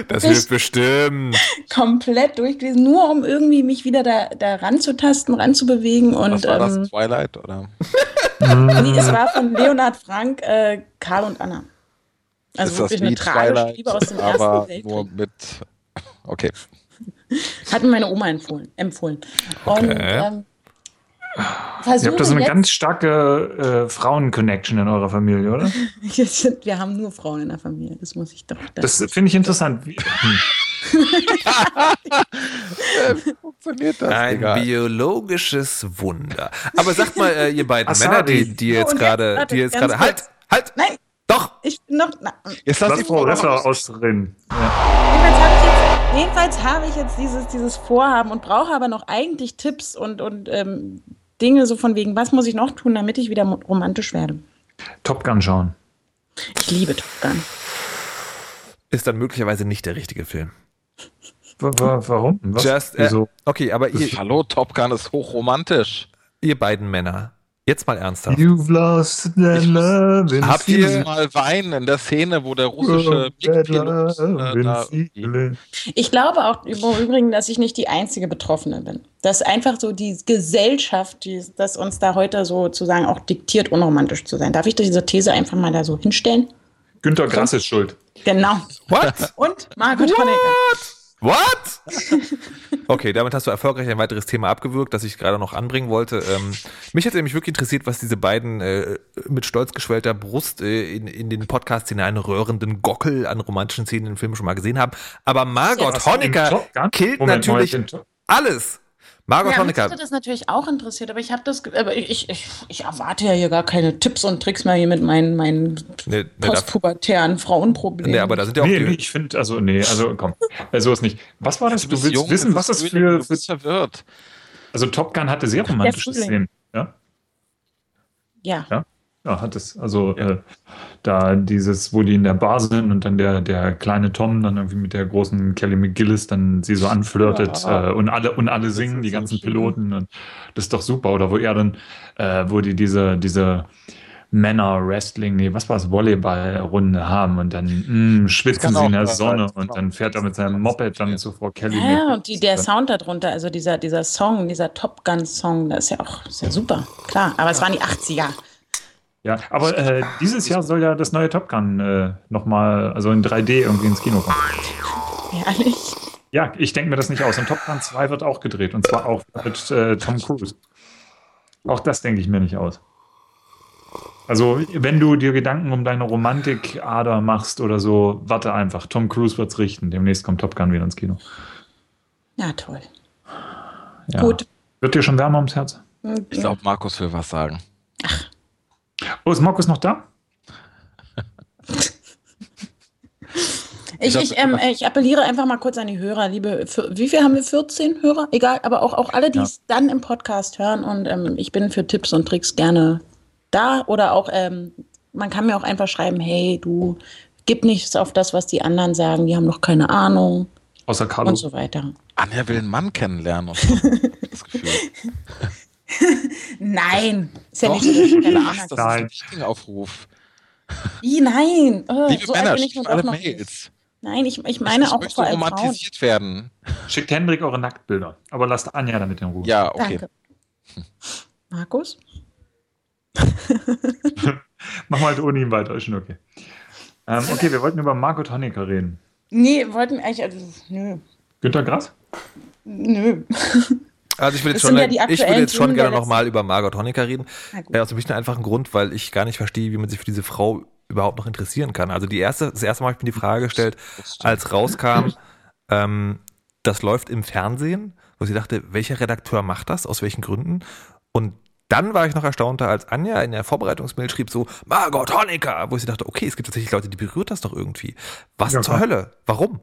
Das hilft bestimmt. komplett durchgelesen, nur um irgendwie mich wieder da, da ranzutasten, ranzubewegen. Und Was war ähm, das? Twilight? Oder? Nee, es war von Leonhard Frank, äh, Karl und Anna. Also ist wirklich eine tragische Liebe aus dem aber Ersten nur Weltkrieg. mit. Okay. Hat mir meine Oma empfohlen. empfohlen. Und Okay. ähm, ihr habt da so eine ganz starke äh, Frauen-Connection in eurer Familie, oder? Wir haben nur Frauen in der Familie, das muss ich doch. Das finde ich interessant. Wie- Hm. Funktioniert das? Ein Egal. biologisches Wunder. Aber sagt mal, äh, ihr beiden. Männer, die, die jetzt und gerade, halt, halt, Nein, doch, ich bin noch. Na, Jetzt lass Lass die Frau Ressler ausreden. Ja. jedenfalls habe ich jetzt, ich dieses, dieses Vorhaben und brauche aber noch eigentlich Tipps und, und ähm, Dinge so von wegen, was muss ich noch tun, damit ich wieder romantisch werde. Top Gun schauen. Ich liebe Top Gun. ist dann möglicherweise nicht der richtige Film. Wa- wa- Warum? Was? Just, äh, Wieso? okay, aber ihr, Hallo, Top Gun ist hochromantisch. ihr beiden Männer, jetzt mal ernsthaft. You've lost the love Habt ihr- Mal weinen in der Szene, wo der russische MiG-Pilot äh, da Ich glaube auch im Übrigen, dass ich nicht die einzige Betroffene bin. Dass einfach so die Gesellschaft, die, das uns da heute sozusagen auch diktiert, unromantisch zu sein. Darf ich diese These einfach mal da so hinstellen? Günter Grass ist schuld. Genau. What? Und Margot Honecker. What? Okay, damit hast du erfolgreich ein weiteres Thema abgewürgt, das ich gerade noch anbringen wollte. Ähm, mich hätte nämlich wirklich interessiert, was diese beiden äh, mit stolz geschwellter Brust äh, in, in den Podcast hineinröhrenden Gockel an romantischen Szenen in den Filmen schon mal gesehen haben. Aber Margot Jetzt. Honecker killt Moment, natürlich alles. Margot Ja, mich Honecker, hätte das natürlich auch interessiert, aber ich habe das, aber ich, ich, ich erwarte ja hier gar keine Tipps und Tricks mehr hier mit meinen, meinen ne, ne, da, postpubertären Frauenproblemen. ne, aber da sind ja auch Nee, die, nee, ich finde, also, nee, also komm, äh, so ist nicht. Was war das? Du bist willst jung, wissen, du was das für, Du für. bist verwirrt. Also, Top Gun hatte sehr romantische. Szenen. Ja, ja. ja, ja hat es. Also, äh, da dieses, wo die in der Bar sind und dann der, der kleine Tom dann irgendwie mit der großen Kelly McGillis dann sie so anflirtet Ja. äh, und alle, und alle singen, die ganzen schön. Piloten. Und das ist doch super. Oder wo er dann, äh, wo die diese, diese Männer-Wrestling, nee, was war es, Volleyball-Runde haben und dann mh, schwitzen sie in der Sonne und dann fährt er mit seinem Moped dann zu Frau Kelly. Ja, und die, der Sound darunter, also dieser, dieser Song, dieser Top Gun-Song, das ist ja auch ist ja super, klar. Aber es waren die 80er. Ja, aber äh, dieses Jahr soll ja das neue Top Gun äh, nochmal, also in 3D irgendwie ins Kino kommen. Ehrlich? Ja, ich denke mir das nicht aus. Und Top Gun 2 wird auch gedreht und zwar auch mit äh, Tom Cruise. Auch das denke ich mir nicht aus. Also, wenn du dir Gedanken um deine Romantikader machst oder so, warte einfach. Tom Cruise wird's richten. Demnächst kommt Top Gun wieder ins Kino. Ja, toll. Ja. Gut. Wird dir schon wärmer ums Herz? Ich glaube, Markus will was sagen. Oh, ist Markus noch da? Ich, ich, ähm, ich appelliere einfach mal kurz an die Hörer, liebe, für, wie viel haben wir? 14 Hörer? Egal, aber auch, auch alle, die Ja. es dann im Podcast hören und ähm, ich bin für Tipps und Tricks gerne da oder auch, ähm, man kann mir auch einfach schreiben, hey, du gib nichts auf das, was die anderen sagen, die haben noch keine Ahnung Außer Carlo. und so weiter. Anja will einen Mann kennenlernen. Und so. das Gefühl. Nein, ist ja Doch, nicht Ahnung das Nein. ist ein Dating-Aufruf. Wie, nein. Oh, Liebe so Männer, bin ich schickt nun alle. Mails. Nein, ich, ich meine ich auch möchte vor allem Frauen. romantisiert werden. Schickt Hendrik eure Nacktbilder. Aber lasst Anja damit in Ruhe. Ja, okay. Danke. Markus? Mach mal ohne ihn weiter, ist schon okay. Ähm, okay, wir wollten über Margot Honecker reden. Nee, wollten eigentlich, also, nö, Günter Grass? nö. Also ich will jetzt schon, ja ich will jetzt schon gerne nochmal über Margot Honecker reden. Ja, aus dem schlichten einfachen Grund, weil ich gar nicht verstehe, wie man sich für diese Frau überhaupt noch interessieren kann. Also die erste, das erste Mal habe ich mir die Frage gestellt, als rauskam, ähm, das läuft im Fernsehen, wo sie dachte, welcher Redakteur macht das, aus welchen Gründen? Und dann war ich noch erstaunter, als Anja in der Vorbereitungsmail schrieb so, Margot Honecker, wo ich dachte, okay, es gibt tatsächlich Leute, die berührt das doch irgendwie. Was Ja, zur klar. Hölle? Warum?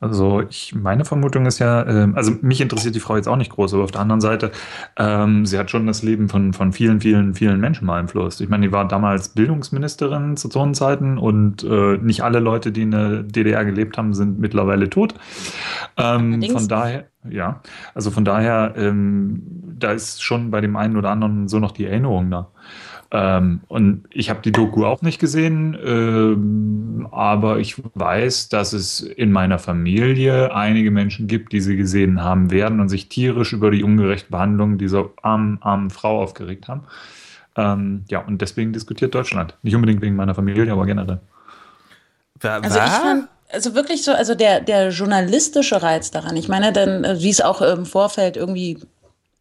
Also ich, meine Vermutung ist ja, ähm, also mich interessiert die Frau jetzt auch nicht groß, aber auf der anderen Seite, ähm, sie hat schon das Leben von, von vielen, vielen, vielen Menschen beeinflusst. Ich meine, die war damals Bildungsministerin zu Zonenzeiten und äh, nicht alle Leute, die in der DDR gelebt haben, sind mittlerweile tot. Ähm, von daher, ja, also von daher, ähm, da ist schon bei dem einen oder anderen so noch die Erinnerung da. Ähm, und ich habe die Doku auch nicht gesehen, ähm, aber ich weiß, dass es in meiner Familie einige Menschen gibt, die sie gesehen haben werden und sich tierisch über die ungerechte Behandlung dieser armen, armen Frau aufgeregt haben. Ähm, ja, und deswegen diskutiert Deutschland. Nicht unbedingt wegen meiner Familie, aber generell. Also ich fand, also wirklich so, also der, der journalistische Reiz daran, ich meine dann, äh, wie es auch im Vorfeld irgendwie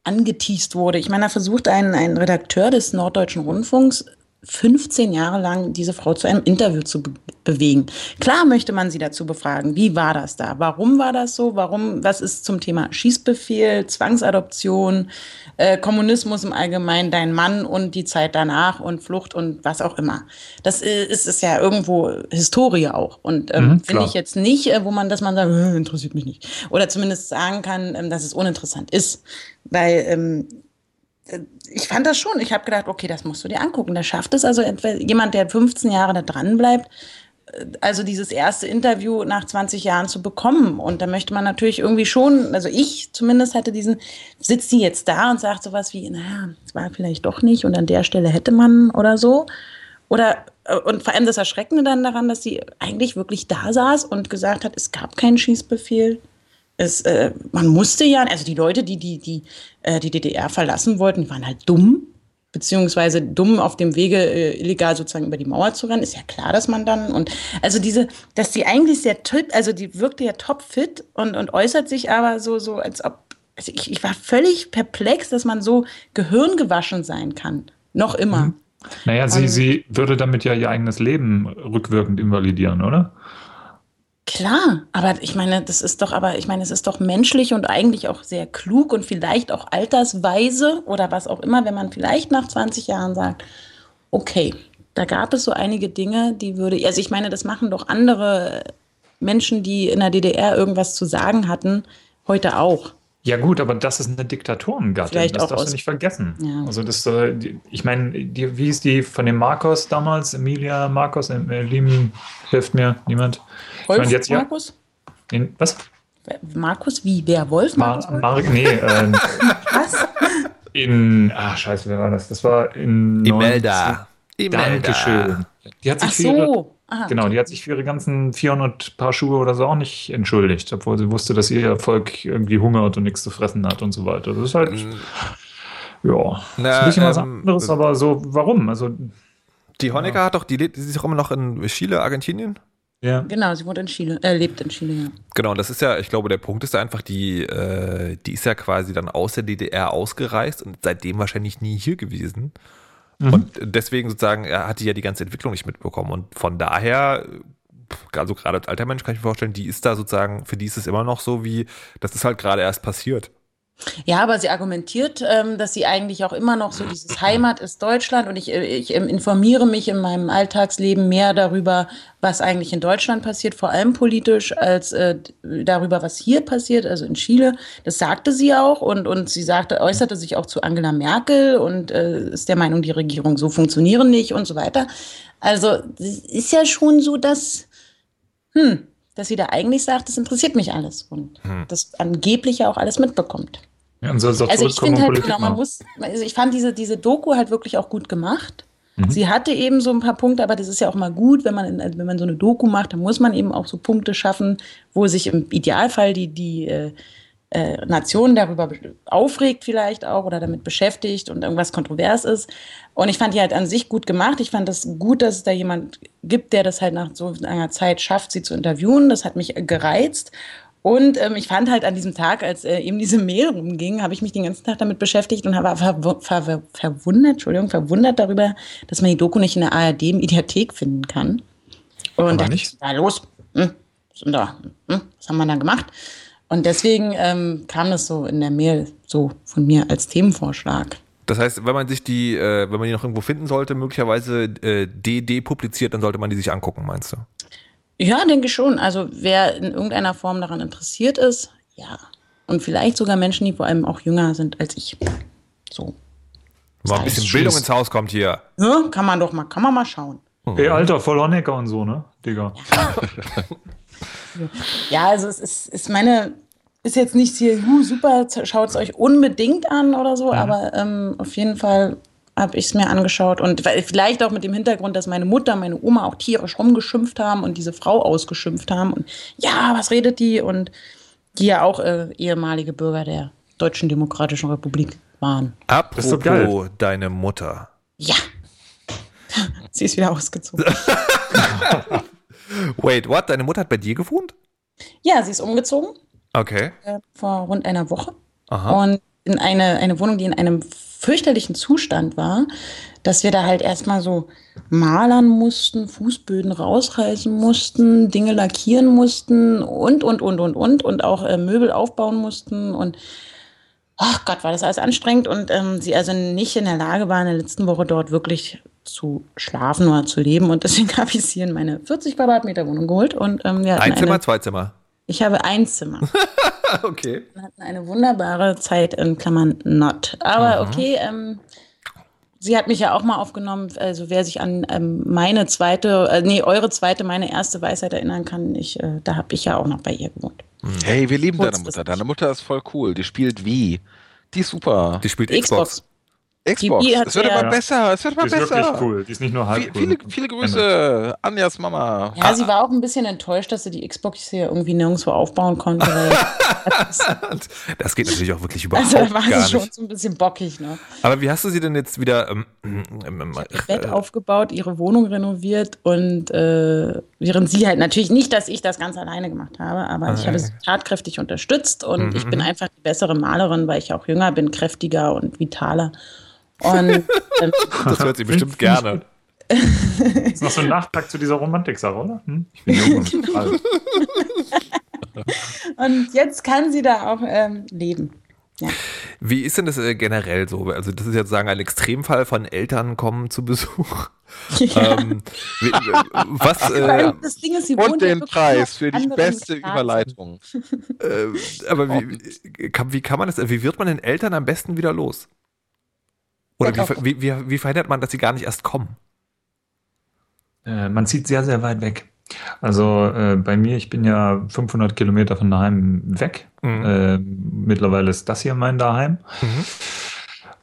angeteased wurde, ich meine, da versucht ein, ein Redakteur des Norddeutschen Rundfunks 15 Jahre lang diese Frau zu einem Interview zu be bewegen. Klar möchte man sie dazu befragen. Wie war das da? Warum war das so? Warum, was ist zum Thema Schießbefehl, Zwangsadoption, äh, Kommunismus im Allgemeinen, dein Mann und die Zeit danach und Flucht und was auch immer. Das äh, ist, ist ja irgendwo Historie auch. Und ähm, Mhm, finde ich jetzt nicht, äh, wo man, dass man sagt, äh, interessiert mich nicht. Oder zumindest sagen kann, ähm, dass es uninteressant ist. Weil ähm, ich fand das schon. Ich habe gedacht, okay, das musst du dir angucken. Der schafft es. Also jemand, der 15 Jahre da dran bleibt, äh, also dieses erste Interview nach 20 Jahren zu bekommen. Und da möchte man natürlich irgendwie schon, also ich zumindest hatte diesen, sitzt die jetzt da und sagt sowas wie, naja, es war vielleicht doch nicht und an der Stelle hätte man oder so. Oder, äh, und vor allem das Erschreckende dann daran, dass sie eigentlich wirklich da saß und gesagt hat, es gab keinen Schießbefehl. Es, äh, man musste ja, also die Leute, die die, die, äh, die DDR verlassen wollten, die waren halt dumm, beziehungsweise dumm auf dem Wege, äh, illegal sozusagen über die Mauer zu rennen. Ist ja klar, dass man dann, und also diese, dass die eigentlich sehr top, also die wirkte ja topfit und, und äußert sich aber so, so als ob, also ich, ich war völlig perplex, dass man so gehirngewaschen sein kann. Noch immer. Naja, sie, sie würde damit ja ihr eigenes Leben rückwirkend invalidieren, oder? Klar, aber ich meine, das ist doch, aber ich meine, es ist doch menschlich und eigentlich auch sehr klug und vielleicht auch altersweise oder was auch immer, wenn man vielleicht nach 20 Jahren sagt, okay, da gab es so einige Dinge, die würde, also ich meine, das machen doch andere Menschen, die in der DDR irgendwas zu sagen hatten, heute auch. Ja gut, aber das ist eine Diktatorengattin. Vielleicht das auch darfst aus- du nicht vergessen. Ja. Also das, äh, ich meine, die, wie ist die von dem Marcos damals? Emilia Marcos, äh, Lim, hilft mir niemand. Ich Wolf, meine jetzt ja. Markus? In, was? Markus, wie? Wer? Wolf? Markus? Mar, Mar, nee, äh, Was? in, ah scheiße, wer war das? Das war in Imelda. Imelda. Dankeschön. Die hat sich Ach so. Aha. genau, die hat sich für ihre ganzen 400 Paar Schuhe oder so auch nicht entschuldigt, obwohl sie wusste, dass ihr Volk irgendwie hungert und nichts zu fressen hat und so weiter. Das ist halt, ja, ist Na, ein bisschen was ähm, anderes, aber so, warum? Also, Die Honecker hat doch, die lebt, die ist doch immer noch in Chile, Argentinien? ja. Genau, sie wohnt in Chile, äh, lebt in Chile, ja. Genau, das ist ja, ich glaube, der Punkt ist ja einfach, die, äh, die ist ja quasi dann aus der DDR ausgereist und seitdem wahrscheinlich nie hier gewesen. Und deswegen sozusagen er hat die ja die ganze Entwicklung nicht mitbekommen. Und von daher, also gerade als alter Mensch kann ich mir vorstellen, die ist da sozusagen, für die ist es immer noch so wie, das ist halt gerade erst passiert. Ja, aber sie argumentiert, ähm, dass sie eigentlich auch immer noch so dieses Heimat ist Deutschland und ich, äh, ich informiere mich in meinem Alltagsleben mehr darüber, was eigentlich in Deutschland passiert, vor allem politisch, als äh, darüber, was hier passiert, also in Chile. Das sagte sie auch und, und sie sagte, äußerte sich auch zu Angela Merkel und äh, ist der Meinung, die Regierung so funktionieren nicht und so weiter. Also es ist ja schon so, dass, hm, dass sie da eigentlich sagt, das interessiert mich alles und das angeblich ja auch alles mitbekommt. Ja und soll es auch Also ich finde halt, genau, man muss, also ich fand diese, diese Doku halt wirklich auch gut gemacht. Mhm. Sie hatte eben so ein paar Punkte, aber das ist ja auch mal gut, wenn man, in, wenn man so eine Doku macht, dann muss man eben auch so Punkte schaffen, wo sich im Idealfall die, die äh, äh, Nation darüber be- aufregt vielleicht auch oder damit beschäftigt und irgendwas kontrovers ist. Und ich fand die halt an sich gut gemacht. Ich fand das gut, dass es da jemand gibt, der das halt nach so langer Zeit schafft, sie zu interviewen. Das hat mich gereizt. Und ähm, ich fand halt an diesem Tag, als äh, eben diese Mail rumging, habe ich mich den ganzen Tag damit beschäftigt und habe verw ver ver verwundert, Entschuldigung, verwundert darüber, dass man die Doku nicht in der ARD-Mediathek finden kann. Und dachte, nicht? da los? Hm, denn da? Hm, was haben wir da gemacht? Und deswegen ähm, kam das so in der Mail so von mir als Themenvorschlag. Das heißt, wenn man sich die, äh, wenn man die noch irgendwo finden sollte, möglicherweise äh, DD publiziert, dann sollte man die sich angucken, meinst du? Ja, denke ich schon. Also wer in irgendeiner Form daran interessiert ist, ja. Und vielleicht sogar Menschen, die vor allem auch jünger sind als ich. So. Mal ein bisschen. Bildung ins Haus kommt hier. Ja, kann man doch mal, kann man mal schauen. Ey, Alter, voll Honecker und so, ne? Digga. Ja, also es ist, ist meine, ist jetzt nicht hier, super, schaut es euch unbedingt an oder so, aber ähm, auf jeden Fall habe ich es mir angeschaut und weil- vielleicht auch mit dem Hintergrund, dass meine Mutter, meine Oma auch tierisch rumgeschimpft haben und diese Frau ausgeschimpft haben und ja, was redet die und die ja auch äh, ehemalige Bürger der Deutschen Demokratischen Republik waren. Apropos geil. deine Mutter. Ja. Sie ist wieder ausgezogen. Wait, what? Deine Mutter hat bei dir gewohnt? Ja, sie ist umgezogen Okay. äh, vor rund einer Woche. Aha. Und in eine, eine Wohnung, die in einem fürchterlichen Zustand war, dass wir da halt erstmal so malern mussten, Fußböden rausreißen mussten, Dinge lackieren mussten und, und, und, und, und, und auch äh, Möbel aufbauen mussten und ach Gott, war das alles anstrengend und ähm, sie also nicht in der Lage war, in der letzten Woche dort wirklich zu schlafen oder zu leben und deswegen habe ich sie in meine 40 Quadratmeter Wohnung geholt und ähm, wir hatten Ein Zimmer, zwei Zimmer. Ich habe ein Zimmer. Okay. Wir hatten eine wunderbare Zeit in Klammern not. Aber okay, ähm, sie hat mich ja auch mal aufgenommen. Also wer sich an ähm, meine zweite, äh, nee, eure zweite, meine erste Weisheit erinnern kann, ich, äh, da habe ich ja auch noch bei ihr gewohnt. Hey, wir lieben deine Kurzfristig. Mutter. Deine Mutter ist voll cool. Die spielt wie? Die ist super. Die spielt Die Xbox. Xbox. die hat Es wird ja- immer besser. Es wird Die immer ist wirklich besser. cool. Die ist nicht nur halb cool. Viele, viele Grüße. Anjas Mama. Ja, sie war auch ein bisschen enttäuscht, dass sie die Xbox hier irgendwie nirgendwo aufbauen konnte. Das geht natürlich auch wirklich überhaupt also da war gar sie schon nicht. so ein bisschen bockig. Ne? Aber wie hast du sie denn jetzt wieder ähm, ähm, ähm, Ihr Bett äh, aufgebaut, ihre Wohnung renoviert und äh, während sie halt natürlich nicht, dass ich das ganz alleine gemacht habe, aber ich habe sie tatkräftig unterstützt und ich bin einfach die bessere Malerin, weil ich auch jünger bin, kräftiger und vitaler. Und ähm, das hört sie bestimmt gerne. Das ist noch so ein Nachtrag zu dieser Romantik-Sache, oder? Hm? Ich bin jung und alt. Und jetzt kann sie da auch ähm, leben. Ja. Wie ist denn das äh, generell so? Also das ist jetzt sagen ein Extremfall von Eltern kommen zu Besuch. ähm, wie, äh, was, äh, Weil das Ding ist, Und ja den Preis für die beste Staaten. Überleitung. äh, aber wie, kann, wie kann man das, wie wird man den Eltern am besten wieder los? Oder wie, wie, wie, wie verhindert man, dass sie gar nicht erst kommen? Äh, man zieht sehr, sehr weit weg. Also äh, bei mir, ich bin ja 500 Kilometer von daheim weg. Mhm. Äh, mittlerweile ist das hier mein Daheim.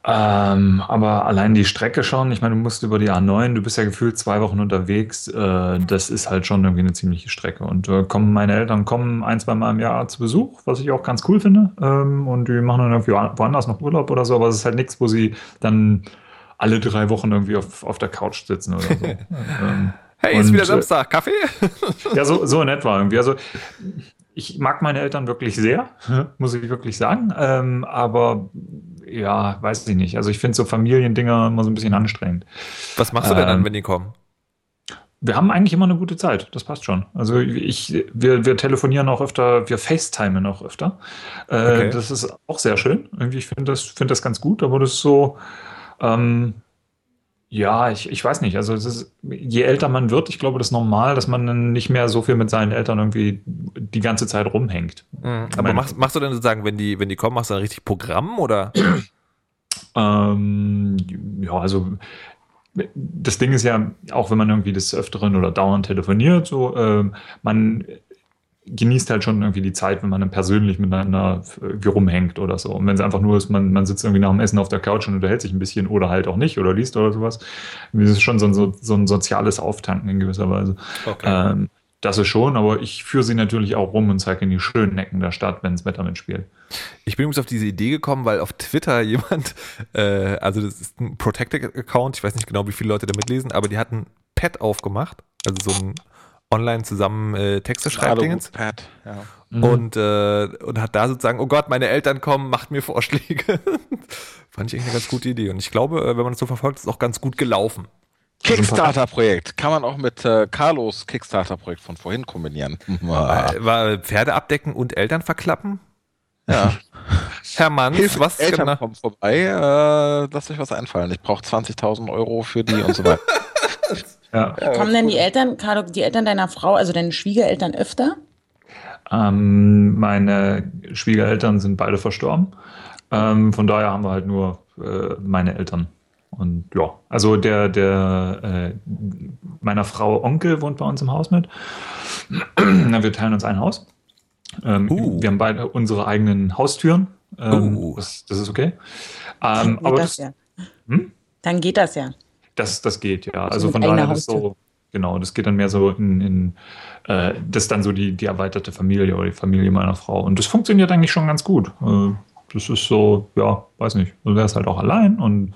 Ähm, aber allein die Strecke schon, ich meine, du musst über die A9, du bist ja gefühlt zwei Wochen unterwegs, äh, das ist halt schon irgendwie eine ziemliche Strecke. Und äh, kommen meine Eltern kommen ein, zwei Mal im Jahr zu Besuch, was ich auch ganz cool finde. Ähm, und die machen dann irgendwie woanders noch Urlaub oder so, aber es ist halt nichts, wo sie dann alle drei Wochen irgendwie auf, auf der Couch sitzen oder so. ähm, hey, ist wieder äh, Samstag, Kaffee? ja, so, so in etwa irgendwie. Also ich mag meine Eltern wirklich sehr, muss ich wirklich sagen. Ähm, aber ja, weiß ich nicht. Also ich finde so Familiendinger immer so ein bisschen anstrengend. Was machst du denn dann, ähm, wenn die kommen? Wir haben eigentlich immer eine gute Zeit, das passt schon. Also ich, wir, wir telefonieren auch öfter, wir FaceTimen auch öfter. Äh, okay. Das ist auch sehr schön. Irgendwie, ich finde das, find das ganz gut, aber das ist so, ähm, ja, ich, ich weiß nicht. Also ist, je älter man wird, ich glaube, das ist normal, dass man dann nicht mehr so viel mit seinen Eltern irgendwie die ganze Zeit rumhängt. Mhm. Aber machst, machst du denn sozusagen, wenn die, wenn die kommen, machst du dann richtig Programm oder? ähm, ja, also das Ding ist ja, auch wenn man irgendwie des Öfteren oder dauernd telefoniert, so, äh, man genießt halt schon irgendwie die Zeit, wenn man dann persönlich miteinander irgendwie rumhängt oder so. Und wenn es einfach nur ist, man, man sitzt irgendwie nach dem Essen auf der Couch und unterhält sich ein bisschen oder halt auch nicht oder liest oder sowas. Das ist schon so ein, so, so ein soziales Auftanken in gewisser Weise. Okay. Ähm, das ist schon, aber ich führe sie natürlich auch rum und zeige in die schönen Ecken der Stadt, wenn das Wetter mitspielt. Ich bin übrigens auf diese Idee gekommen, weil auf Twitter jemand, äh, also das ist ein Protected-Account, ich weiß nicht genau, wie viele Leute da mitlesen, aber die hatten Pad aufgemacht, also so ein online zusammen äh, Texte schreibt. Ja. Mhm. Und, äh, und hat da sozusagen, oh Gott, meine Eltern kommen, macht mir Vorschläge. Fand ich eigentlich eine ganz gute Idee. Und ich glaube, äh, wenn man das so verfolgt, ist es auch ganz gut gelaufen. Kickstarter-Projekt. Kann man auch mit äh, Carlos Kickstarter-Projekt von vorhin kombinieren. War, war Pferde abdecken und Eltern verklappen? Ja. Herr Manns, Hilf, was Eltern genau? kommen vorbei, äh, lasst euch was einfallen. Ich brauche 20.000 Euro für die und so weiter. Ja. Kommen denn die Eltern, Carlo, die Eltern deiner Frau, also deine Schwiegereltern öfter? Ähm, meine Schwiegereltern sind beide verstorben. Ähm, von daher haben wir halt nur äh, meine Eltern. Und ja, also der, der äh, meiner Frau Onkel wohnt bei uns im Haus mit. wir teilen uns ein Haus. Ähm, uh. Wir haben beide unsere eigenen Haustüren. Ähm, uh. das, das, ist okay. Ähm, aber das, das ja. hm? Dann geht das ja. Das, das geht, ja. Also, also von daher das so, genau, das geht dann mehr so in, in äh, das ist dann so die, die erweiterte Familie oder die Familie meiner Frau. Und das funktioniert eigentlich schon ganz gut. Äh, das ist so, ja, weiß nicht. Du wärst halt auch allein und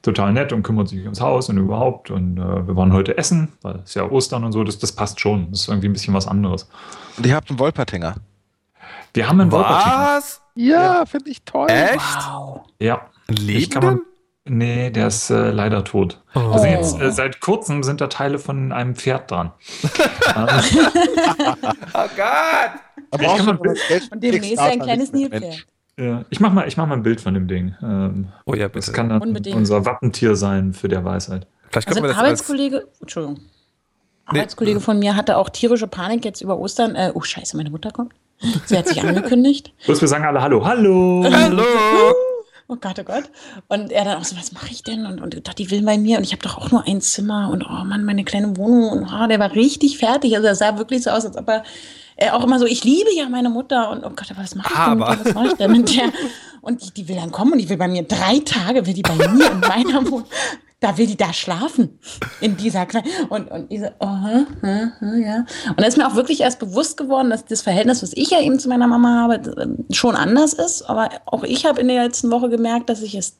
total nett und kümmert sich ums Haus und überhaupt. Und äh, wir waren heute essen, weil es ja Ostern und so, das, das passt schon. Das ist irgendwie ein bisschen was anderes. Und ihr habt einen Wolpertinger? Wir haben einen Wolpertinger. Was? Ja, ja. finde ich toll. Echt? Wow. Ja. Leben? Nee, der ist äh, leider tot. Oh. Also jetzt, äh, seit kurzem sind da Teile von einem Pferd dran. oh Gott! Aber ich kann und demnächst ein kleines Nilpferd. Ja, ich mach mal, ich mach mal ein Bild von dem Ding. Ähm, oh ja, bitte. Das kann dann Unbedingt. unser Wappentier sein für der Weisheit. Vielleicht also ein Arbeitskollege, Entschuldigung. Nee. Arbeitskollege von mir hatte auch tierische Panik jetzt über Ostern. Äh, oh Scheiße, meine Mutter kommt. Sie hat sich angekündigt. Bloß wir sagen alle Hallo, Hallo. Hallo. Oh Gott, oh Gott. Und er dann auch so, was mache ich denn? Und, und dachte, die will bei mir und ich habe doch auch nur ein Zimmer und oh Mann, meine kleine Wohnung. Und oh, der war richtig fertig. Also er sah wirklich so aus, als ob er äh, auch immer so, ich liebe ja meine Mutter und oh Gott, aber was mache ich aber. denn? Was mache ich denn mit der? Und die, die will dann kommen und die will bei mir drei Tage, will die bei mir in meiner Wohnung. Da will die da schlafen. In dieser kleinen. Und, und ich so, oh, uh, uh, ja. Und da ist mir auch wirklich erst bewusst geworden, dass das Verhältnis, was ich ja eben zu meiner Mama habe, schon anders ist. Aber auch ich habe in der letzten Woche gemerkt, dass ich es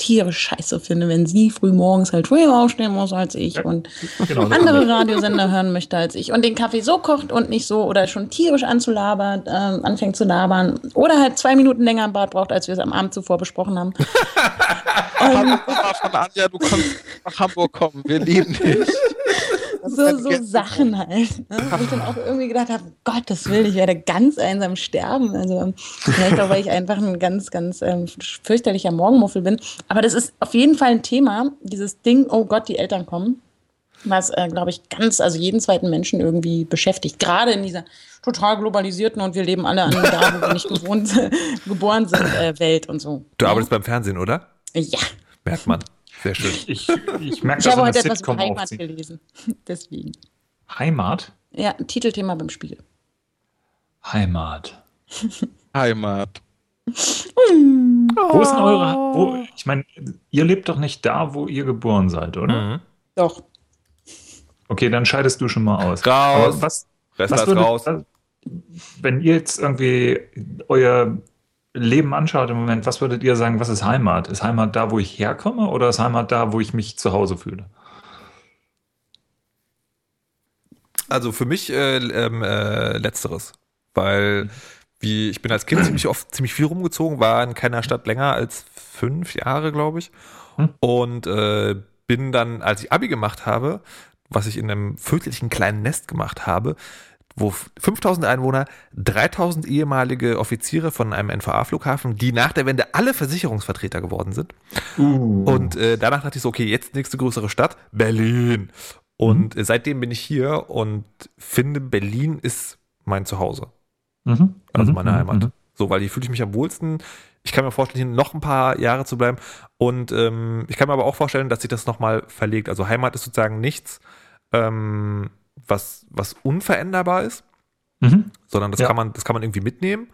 tierisch scheiße finde, wenn sie früh morgens halt früher aufstehen muss als ich ja, und genau, andere Radiosender hören möchte als ich und den Kaffee so kocht und nicht so oder schon tierisch anzulabern, äh, anfängt zu labern oder halt zwei Minuten länger im Bad braucht, als wir es am Abend zuvor besprochen haben. und, von Anja, du kannst nach Hamburg kommen, wir lieben dich so, so Sachen halt. Ne? Wo ich dann auch irgendwie gedacht habe, Gottes Willen, ich werde ganz einsam sterben. Also vielleicht auch, weil ich einfach ein ganz, ganz ähm, fürchterlicher Morgenmuffel bin. Aber das ist auf jeden Fall ein Thema, dieses Ding, oh Gott, die Eltern kommen was, äh, glaube ich, ganz, also jeden zweiten Menschen irgendwie beschäftigt. Gerade in dieser total globalisierten und wir leben alle an da, wo wir nicht gewohnt, geboren sind, äh, Welt und so. Du arbeitest beim Fernsehen, oder? Ja. Merkt man. Sehr schön. Ich, ich merke, ich habe heute etwas über Heimat aufziehen. gelesen. Deswegen. Heimat? Ja, Titelthema beim Spiegel. Heimat. Heimat. Wo ist denn eure, wo, ich meine, ihr lebt doch nicht da, wo ihr geboren seid, oder? Mhm. Doch. Okay, dann scheidest du schon mal aus. Raus. Aber was, Rest was ist würdet, raus. wenn ihr jetzt irgendwie euer Leben anschaut im Moment, was würdet ihr sagen, was ist Heimat? Ist Heimat da, wo ich herkomme oder ist Heimat da, wo ich mich zu Hause fühle? Also für mich äh, ähm, äh, letzteres, weil wie ich bin als Kind ziemlich oft ziemlich viel rumgezogen, war in keiner Stadt länger als fünf Jahre, glaube ich, Hm. und äh, bin dann, als ich Abi gemacht habe, was ich in einem fürchterlichen kleinen Nest gemacht habe, wo 5000 Einwohner, 3000 ehemalige Offiziere von einem NVA-Flughafen, die nach der Wende alle Versicherungsvertreter geworden sind. Und äh, danach dachte ich so, okay, jetzt nächste größere Stadt, Berlin. Und äh, seitdem bin ich hier und finde, Berlin ist mein Zuhause, Mhm. also Mhm. meine Mhm. Heimat. Mhm. So, weil hier fühle ich mich am wohlsten. Ich kann mir vorstellen, hier noch ein paar Jahre zu bleiben. Und ähm, ich kann mir aber auch vorstellen, dass sich das nochmal verlegt. Also Heimat ist sozusagen nichts, ähm, was, was unveränderbar ist, Mhm. sondern das, Ja. kann, man, das kann man irgendwie mitnehmen.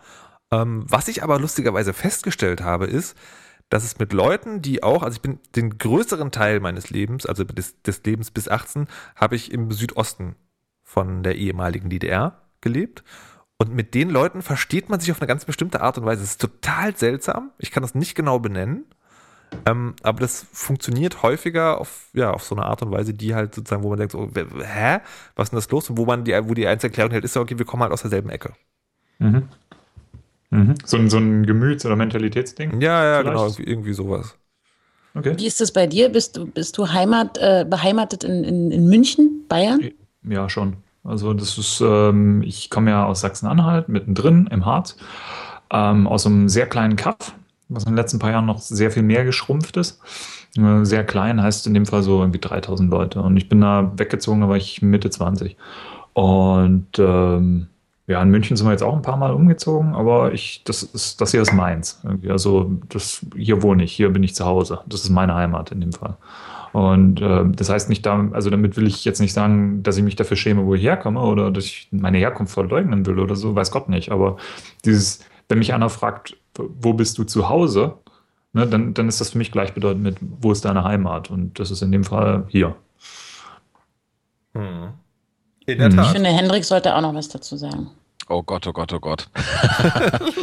Ähm, was ich aber lustigerweise festgestellt habe, ist, dass es mit Leuten, die auch, also ich bin den größeren Teil meines Lebens, also des, des Lebens bis 18, habe ich im Südosten von der ehemaligen DDR gelebt. Und mit den Leuten versteht man sich auf eine ganz bestimmte Art und Weise. Es ist total seltsam. Ich kann das nicht genau benennen. Ähm, aber das funktioniert häufiger auf, ja, auf so eine Art und Weise, die halt sozusagen, wo man denkt, so, hä? Was ist denn das los? Und wo man die, wo die einzige Erklärung hält, ist ja, okay, wir kommen halt aus derselben Ecke. Mhm. Mhm. So, ein- so ein Gemüts- oder Mentalitätsding? Ja, ja, Vielleicht. genau, irgendwie, irgendwie sowas. Okay. Wie ist das bei dir? Bist du, bist du Heimat, äh, beheimatet in, in, in München, Bayern? Ja, schon. Also das ist, ähm, ich komme ja aus Sachsen-Anhalt, mittendrin im Harz, ähm, aus einem sehr kleinen Kaff, was in den letzten paar Jahren noch sehr viel mehr geschrumpft ist. Sehr klein heißt in dem Fall so irgendwie 3000 Leute. Und ich bin da weggezogen, da war ich Mitte 20. Und ähm, ja, in München sind wir jetzt auch ein paar Mal umgezogen, aber ich, das ist, das hier ist meins. Also das, hier wohne ich, hier bin ich zu Hause. Das ist meine Heimat in dem Fall. Und äh, das heißt nicht, da, also damit will ich jetzt nicht sagen, dass ich mich dafür schäme, wo ich herkomme oder dass ich meine Herkunft verleugnen will oder so, weiß Gott nicht. Aber dieses, wenn mich einer fragt, wo bist du zu Hause, ne, dann, dann ist das für mich gleichbedeutend mit, wo ist deine Heimat? Und das ist in dem Fall hier. Hm. In der Mhm. Ich Tat. finde, Hendrik sollte auch noch was dazu sagen. Oh Gott, oh Gott, oh Gott.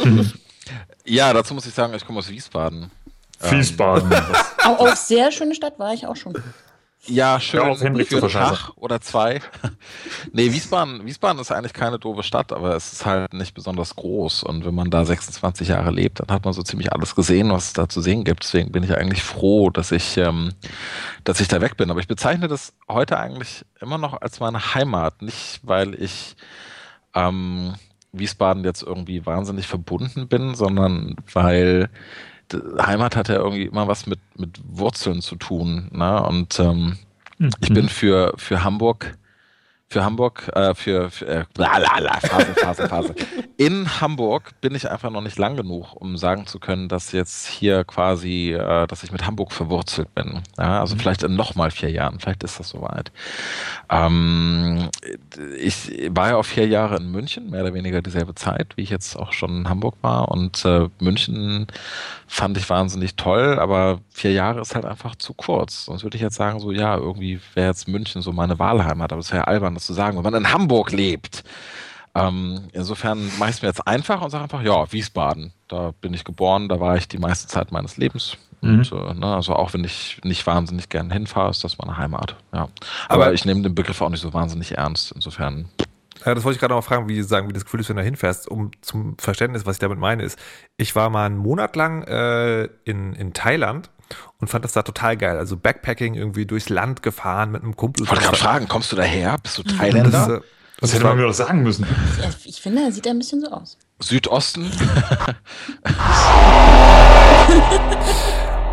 ja, dazu muss ich sagen, ich komme aus Wiesbaden. Ähm, Wiesbaden. Das- Auch, auch sehr schöne Stadt war ich auch schon. Ja, schön auf, Henrik für einen. Tag oder zwei. nee, Wiesbaden, Wiesbaden ist eigentlich keine doofe Stadt, aber es ist halt nicht besonders groß. Und wenn man da 26 Jahre lebt, dann hat man so ziemlich alles gesehen, was es da zu sehen gibt. Deswegen bin ich eigentlich froh, dass ich, ähm, dass ich da weg bin. Aber ich bezeichne das heute eigentlich immer noch als meine Heimat. Nicht, weil ich ähm, Wiesbaden jetzt irgendwie wahnsinnig verbunden bin, sondern weil Heimat hat ja irgendwie immer was mit, mit Wurzeln zu tun. Ne? Und ähm, ich bin für, für Hamburg, für Hamburg, äh, für, für äh, lalala, Phase, Phase, Phase. In Hamburg bin ich einfach noch nicht lang genug, um sagen zu können, dass jetzt hier quasi, äh, dass ich mit Hamburg verwurzelt bin. Ja, also vielleicht in noch mal vier Jahren, vielleicht ist das soweit. Ähm, ich war ja auch vier Jahre in München, mehr oder weniger dieselbe Zeit, wie ich jetzt auch schon in Hamburg war. Und äh, München fand ich wahnsinnig toll, aber vier Jahre ist halt einfach zu kurz. Sonst würde ich jetzt sagen, so ja, irgendwie wäre jetzt München so meine Wahlheimat, aber es wäre albern, das zu sagen, wenn man in Hamburg lebt. Ähm, insofern mache ich es mir jetzt einfach und sage einfach, ja, Wiesbaden. Da bin ich geboren, da war ich die meiste Zeit meines Lebens. Und äh, ne, also auch wenn ich nicht wahnsinnig gern hinfahre, ist das meine Heimat. Ja. Aber, Aber- ich nehme den Begriff auch nicht so wahnsinnig ernst. Insofern. Ja, das wollte ich gerade noch mal fragen, wie sagen, wie das Gefühl ist, wenn du da hinfährst. Um zum Verständnis, was ich damit meine, ist, ich war mal einen Monat lang äh, in, in Thailand und fand das da total geil. Also Backpacking irgendwie durchs Land gefahren mit einem Kumpel. Ich wollte gerade fragen, kommst du daher? Bist du Das, Thailänder? äh, Das hätte man mir doch sagen müssen. Ich finde, er sieht ein bisschen so aus. Südosten?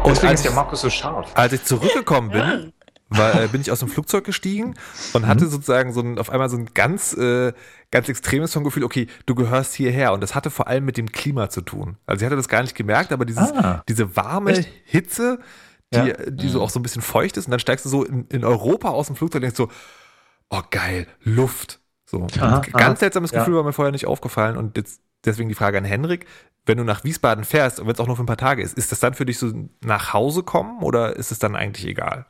und Deswegen als, ist der Markus so scharf. als ich zurückgekommen bin, war, äh, bin ich aus dem Flugzeug gestiegen und hatte sozusagen so ein, auf einmal so ein ganz, äh, ganz extremes vom Gefühl, okay, du gehörst hierher. Und das hatte vor allem mit dem Klima zu tun. Also ich hatte das gar nicht gemerkt, aber dieses, Ah. diese warme Echt? Hitze, die, Ja. die so auch so ein bisschen feucht ist, und dann steigst du so in, in Europa aus dem Flugzeug und denkst so, oh geil, Luft. So, Aha, ganz aha. seltsames Ja. Gefühl war mir vorher nicht aufgefallen und jetzt deswegen die Frage an Henrik, wenn du nach Wiesbaden fährst und wenn es auch nur für ein paar Tage ist, ist das dann für dich so nach Hause kommen oder ist es dann eigentlich egal?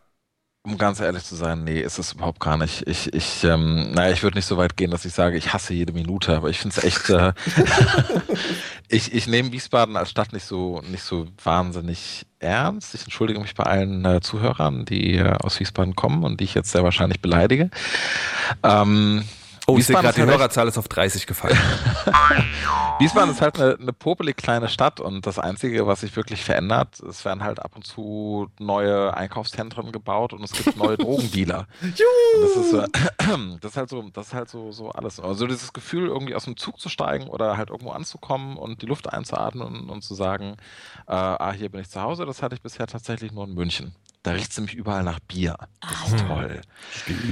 Um ganz ehrlich zu sein, nee, ist es überhaupt gar nicht. Ich, ich, ähm, naja, ich würde nicht so weit gehen, dass ich sage, ich hasse jede Minute, aber ich finde es echt, äh, ich, ich nehme Wiesbaden als Stadt nicht so, nicht so wahnsinnig ernst. Ich entschuldige mich bei allen äh, Zuhörern, die äh, aus Wiesbaden kommen und die ich jetzt sehr wahrscheinlich beleidige. Ähm, Oh, ich sehe gerade, die halt Hörerzahl ist auf 30 gefallen. Wiesbaden ist halt eine, eine popelig kleine Stadt und das Einzige, was sich wirklich verändert, es werden halt ab und zu neue Einkaufszentren gebaut und es gibt neue Drogendealer. das ist, das ist halt so, das ist halt so, so alles. Also dieses Gefühl, irgendwie aus dem Zug zu steigen oder halt irgendwo anzukommen und die Luft einzuatmen und, und zu sagen, äh, ah, hier bin ich zu Hause, das hatte ich bisher tatsächlich nur in München. Da riecht es nämlich überall nach Bier. Das ist toll.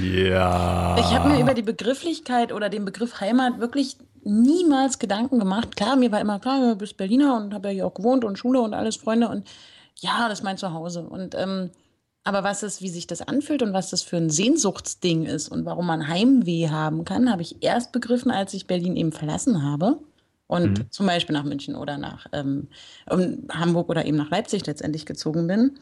ja. Ich habe mir über die Begrifflichkeit oder den Begriff Heimat wirklich niemals Gedanken gemacht. Klar, mir war immer klar, du bist Berliner und habe ja hier auch gewohnt und Schule und alles, Freunde. Und ja, das ist mein Zuhause. Und ähm, aber was es, wie sich das anfühlt und was das für ein Sehnsuchtsding ist und warum man Heimweh haben kann, habe ich erst begriffen, als ich Berlin eben verlassen habe. Und Mhm. zum Beispiel nach München oder nach ähm, Hamburg oder eben nach Leipzig letztendlich gezogen bin.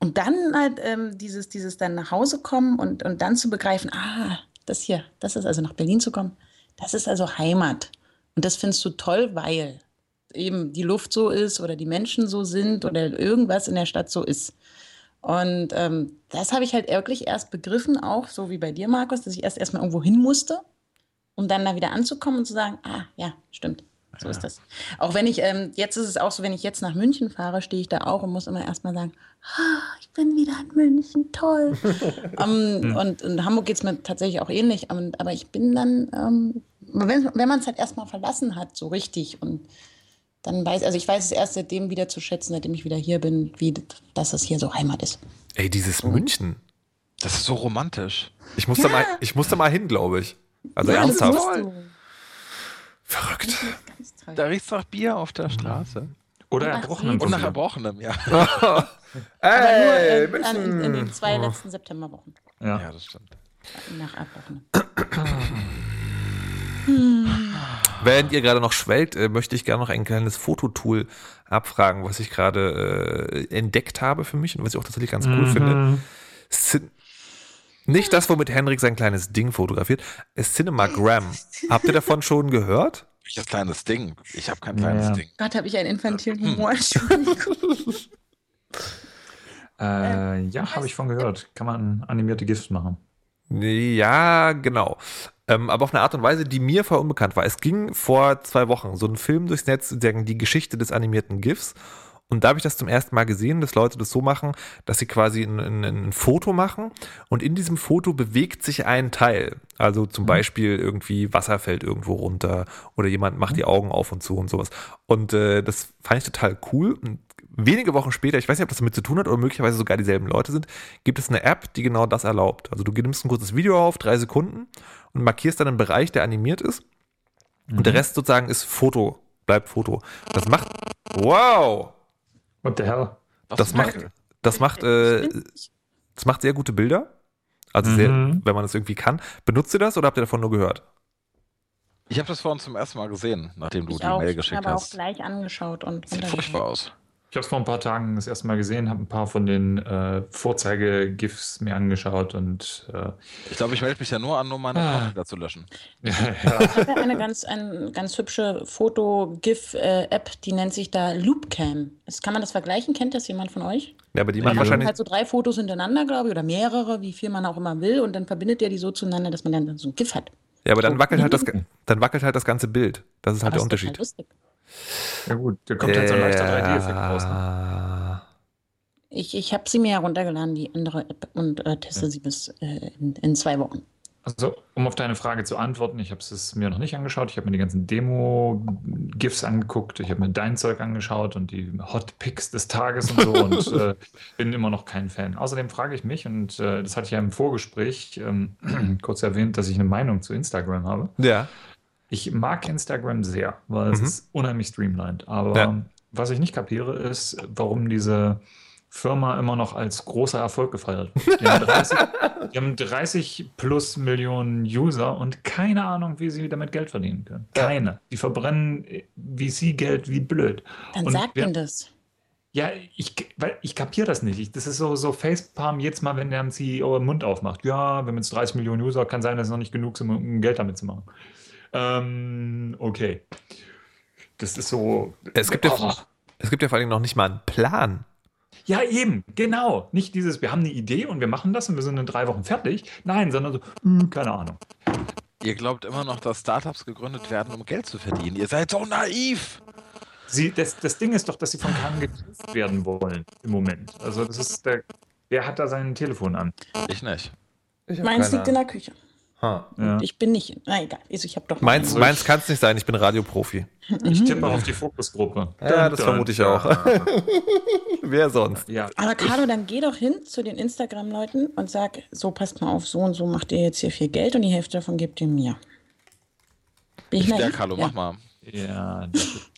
Und dann halt ähm, dieses, dieses dann nach Hause kommen und, und dann zu begreifen, ah, das hier, das ist also nach Berlin zu kommen, das ist also Heimat. Und das findest du toll, weil eben die Luft so ist oder die Menschen so sind oder irgendwas in der Stadt so ist. Und ähm, das habe ich halt wirklich erst begriffen, auch so wie bei dir, Markus, dass ich erst erstmal irgendwo hin musste, um dann da wieder anzukommen und zu sagen, ah, ja, stimmt. So ist das. Auch wenn ich, ähm, jetzt ist es auch so, wenn ich jetzt nach München fahre, stehe ich da auch und muss immer erstmal sagen, ah, ich bin wieder in München, toll. ähm, und in Hamburg geht es mir tatsächlich auch ähnlich. Ähm, aber ich bin dann, ähm, wenn, wenn man es halt erstmal verlassen hat, so richtig und dann weiß, also ich weiß es erst seitdem wieder zu schätzen, seitdem ich wieder hier bin, wie, dass es hier so Heimat ist. Ey, dieses München. Das ist so romantisch. Ich muss, da, mal, ich muss da mal hin, glaube ich. Also Ja, das ernsthaft. Verrückt. Da riecht es nach Bier auf der Straße. Oder erbrochenem Und nach Bier. Erbrochenem, ja. Aber Ey, nur äh, an, in, in den zwei letzten Septemberwochen. Ja. Ja, das stimmt. Nach Abbrochen. Während ihr gerade noch schwelgt, äh, möchte ich gerne noch ein kleines Fototool abfragen, was ich gerade äh, entdeckt habe für mich und was ich auch tatsächlich ganz cool finde. Mhm. Nicht das, womit Henrik sein kleines Ding fotografiert, ist Cinemagram. Habt ihr davon schon gehört? Welches kleines Ding? Ich habe kein kleines Ja. Ding. Gott, habe ich einen infantilen Humor. Entschuldigung. Äh, ja, habe ich von gehört. Kann man animierte GIFs machen. Ja, genau. Ähm, aber auf eine Art und Weise, die mir vorher unbekannt war. Es ging vor zwei Wochen so ein Film durchs Netz, die Geschichte des animierten GIFs. Und da habe ich das zum ersten Mal gesehen, dass Leute das so machen, dass sie quasi ein, ein, ein Foto machen und in diesem Foto bewegt sich ein Teil. Also zum Beispiel irgendwie Wasser fällt irgendwo runter oder jemand macht die Augen auf und zu und sowas. Und äh, das fand ich total cool. Und wenige Wochen später, ich weiß nicht, ob das damit zu tun hat oder möglicherweise sogar dieselben Leute sind, gibt es eine App, die genau das erlaubt. Also du nimmst ein kurzes Video auf, drei Sekunden und markierst dann einen Bereich, der animiert ist. Und der Rest sozusagen ist Foto, bleibt Foto. Das macht, wow, What the hell? Was das macht, das macht, äh, das macht sehr gute Bilder. Also sehr, Mhm. wenn man das irgendwie kann. Benutzt ihr das oder habt ihr davon nur gehört? Ich habe das vorhin zum ersten Mal gesehen, nachdem du Ich die auch. Mail Ich geschickt habe auch hast. gleich angeschaut und Sieht furchtbar aus. Ich habe es vor ein paar Tagen das erste Mal gesehen, habe ein paar von den äh, Vorzeige-GIFs mir angeschaut und äh, Ich glaube, ich melde mich ja nur an, um meine Ah. Account wieder zu löschen. ja, Ich habe ja eine ganz, eine ganz hübsche Foto-GIF-App, die nennt sich da Loopcam. Das, kann man das vergleichen? Kennt das jemand von euch? Ja, aber die Ja. hat wahrscheinlich. halt so drei Fotos hintereinander, glaube ich, oder mehrere, wie viel man auch immer will, und dann verbindet der die so zueinander, dass man dann so ein GIF hat. Ja, aber dann wackelt halt das, dann wackelt halt das ganze Bild. Das ist halt der Aber ist total Unterschied. lustig. Ja gut, da kommt halt so ein leichter 3D-Effekt raus. Ne? Ja. Ich, ich habe sie mir heruntergeladen, die andere App, und äh, teste sie bis äh, in, in zwei Wochen. Also, um auf deine Frage zu antworten, ich habe es mir noch nicht angeschaut. Ich habe mir die ganzen Demo-GIFs angeguckt. Ich habe mir dein Zeug angeschaut und die Hot Picks des Tages und so und äh, bin immer noch kein Fan. Außerdem frage ich mich, und äh, das hatte ich ja im Vorgespräch ähm, kurz erwähnt, dass ich eine Meinung zu Instagram habe. ja. Ich mag Instagram sehr, weil es Mhm. ist unheimlich streamlined. Aber Ja. was ich nicht kapiere, ist, warum diese Firma immer noch als großer Erfolg gefeiert. Die haben 30, die haben 30 plus Millionen User und keine Ahnung, wie sie damit Geld verdienen können. Keine. Die verbrennen VC-Geld wie blöd. Dann Und sagt ihnen das. Ja, ich, weil ich kapiere das nicht. Ich, das ist so, so Facepalm jetzt mal, wenn der ein CEO den Mund aufmacht. Ja, wir haben jetzt 30 Millionen User, kann sein, dass es noch nicht genug sind, um Geld damit zu machen. Ähm, okay. Das ist so. Es gibt ja, Oh. es gibt ja vor allem noch nicht mal einen Plan. Ja, eben, genau. Nicht dieses, wir haben eine Idee und wir machen das und wir sind in drei Wochen fertig. Nein, sondern so, hm, keine Ahnung. Ihr glaubt immer noch, dass Startups gegründet werden, um Geld zu verdienen. Ihr seid so naiv. Sie, das, das Ding ist doch, dass sie von keinem geprüft werden wollen im Moment. Also das ist der, wer hat da sein Telefon an? Ich nicht. Meins liegt in der Küche. Ja. Ich bin nicht. Na egal. Also ich habe doch. Meins, meins kann es nicht sein, ich bin Radioprofi. Ich tippe auf die Fokusgruppe. Ja, das vermute ich auch. Wer sonst? Ja, Aber Carlo, dann geh doch hin zu den Instagram-Leuten und sag, so passt mal auf, so und so macht ihr jetzt hier viel Geld und die Hälfte davon gebt ihr mir. Bin ich Ja, naiv? Carlo, Ja. mach mal. ja.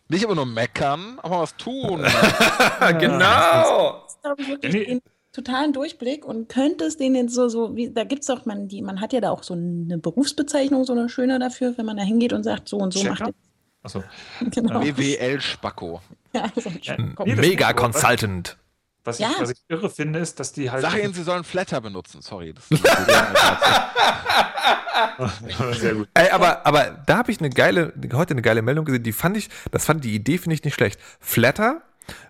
Nicht immer nur meckern, aber was tun. genau! Das ist, glaube ich, wirklich totalen Durchblick und könnte es denen jetzt so, so wie, da gibt es doch, man, die, man hat ja da auch so eine Berufsbezeichnung, so eine schöne dafür, wenn man da hingeht und sagt, so und so Checker? macht Achso. Genau. WWL-Spacko. Ja, so. Ja, nee, Mega Consultant. Was ich, Ja. was ich irre finde, ist, dass die halt. Sag ihnen, sie sollen Flatter benutzen. Sorry. Das Sehr gut. Ey, aber, aber da habe ich eine geile, heute eine geile Meldung gesehen, die fand ich, das fand die Idee finde ich nicht schlecht. Flatter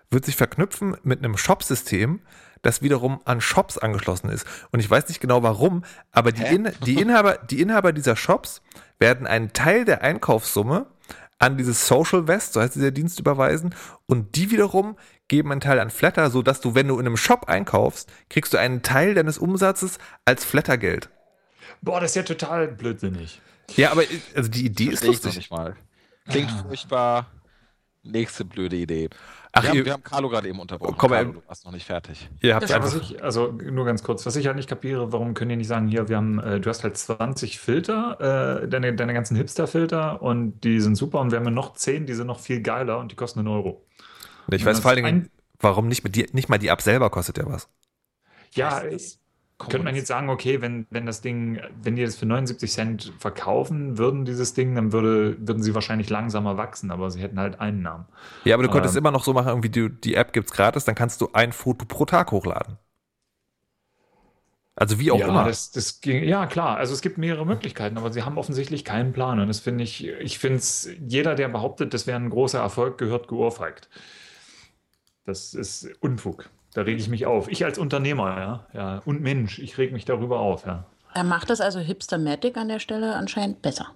wird sich verknüpfen mit einem Shop-System, das wiederum an Shops angeschlossen ist. Und ich weiß nicht genau warum, aber die? In, die, Inhaber, die Inhaber dieser Shops werden einen Teil der Einkaufssumme an dieses Social West, so heißt dieser Dienst, überweisen und die wiederum geben einen Teil an Flatter, so dass du, wenn du in einem Shop einkaufst, kriegst du einen Teil deines Umsatzes als Flattergeld. Boah, das ist ja total blödsinnig. Ja, aber also die Idee ist ich noch lustig. nicht mal. Klingt furchtbar. Nächste blöde Idee. Ach, wir, haben, wir haben Carlo gerade eben unterbrochen. Komm, Carlo, ähm, du warst noch nicht fertig. Ihr habt Ja, was einfach. ich, also nur ganz kurz, was ich halt nicht kapiere, warum können die nicht sagen, hier, wir haben, äh, du hast halt 20 Filter, äh, deine, deine ganzen Hipster-Filter und die sind super und wir haben ja noch 10, die sind noch viel geiler und die kosten einen Euro. Ich wenn weiß vor allen Dingen, warum nicht mit die, nicht mal die App selber kostet ja was. Ja, es- könnte man jetzt sagen, okay, wenn, wenn das Ding, wenn die das für 79 Cent verkaufen würden, dieses Ding, dann würde, würden sie wahrscheinlich langsamer wachsen, aber sie hätten halt Einnahmen. Ja, aber du könntest Ähm. immer noch so machen, irgendwie du, die App gibt's gratis, dann kannst du ein Foto pro Tag hochladen. Also wie auch ja, immer. Das, das ging, ja, klar. Also es gibt mehrere Möglichkeiten, aber sie haben offensichtlich keinen Plan. Und das finde ich, ich finde es, jeder, der behauptet, das wäre ein großer Erfolg, gehört geohrfeigt. Das ist Unfug. Da rege ich mich auf. Ich als Unternehmer, ja, ja, und Mensch, ich reg mich darüber auf, ja. Er macht das also Hipstermatic an der Stelle anscheinend besser.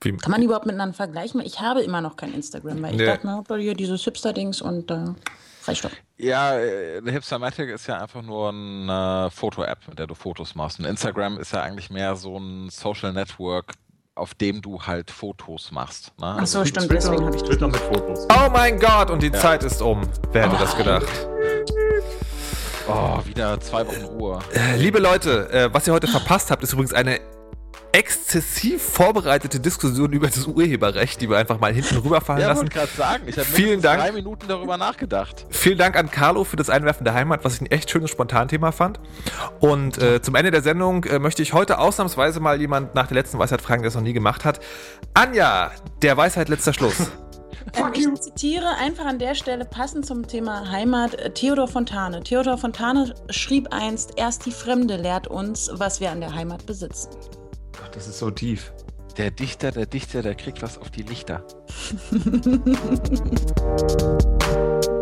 Wie, Kann man die überhaupt miteinander vergleichen? Ich habe immer noch kein Instagram, weil ich Nee. dachte mir, hab hier dieses Hipster-Dings und äh, reicht doch. Ja, äh, eine Hipstermatic ist ja einfach nur eine Foto-App, mit der du Fotos machst. Und Instagram ist ja eigentlich mehr so ein Social Network, auf dem du halt Fotos machst. Ne? Ach so, Also, stimmt, Twitter, deswegen habe ich das Twitter mit Fotos. oh mein Gott, und die Zeit ist um. Wer hätte das gedacht? Oh, wieder zwei Wochen Ruhe. Äh, Liebe Leute, äh, was ihr heute verpasst habt, ist übrigens eine exzessiv vorbereitete Diskussion über das Urheberrecht, die wir einfach mal hinten rüberfallen Ja, lassen. wollte gerade sagen, ich habe Vielen Dank. drei Minuten darüber nachgedacht. Vielen Dank an Carlo für das Einwerfen der Heimat, was ich ein echt schönes Spontanthema fand. Und äh, zum Ende der Sendung äh, möchte ich heute ausnahmsweise mal jemand nach der letzten Weisheit fragen, der es noch nie gemacht hat. Anja, der Weisheit letzter Schluss. Ähm, ich zitiere einfach an der Stelle passend zum Thema Heimat äh, Theodor Fontane. Theodor Fontane schrieb einst, erst die Fremde lehrt uns, was wir an der Heimat besitzen. Ach, das ist so tief. Der Dichter, der Dichter, der kriegt was auf die Lichter.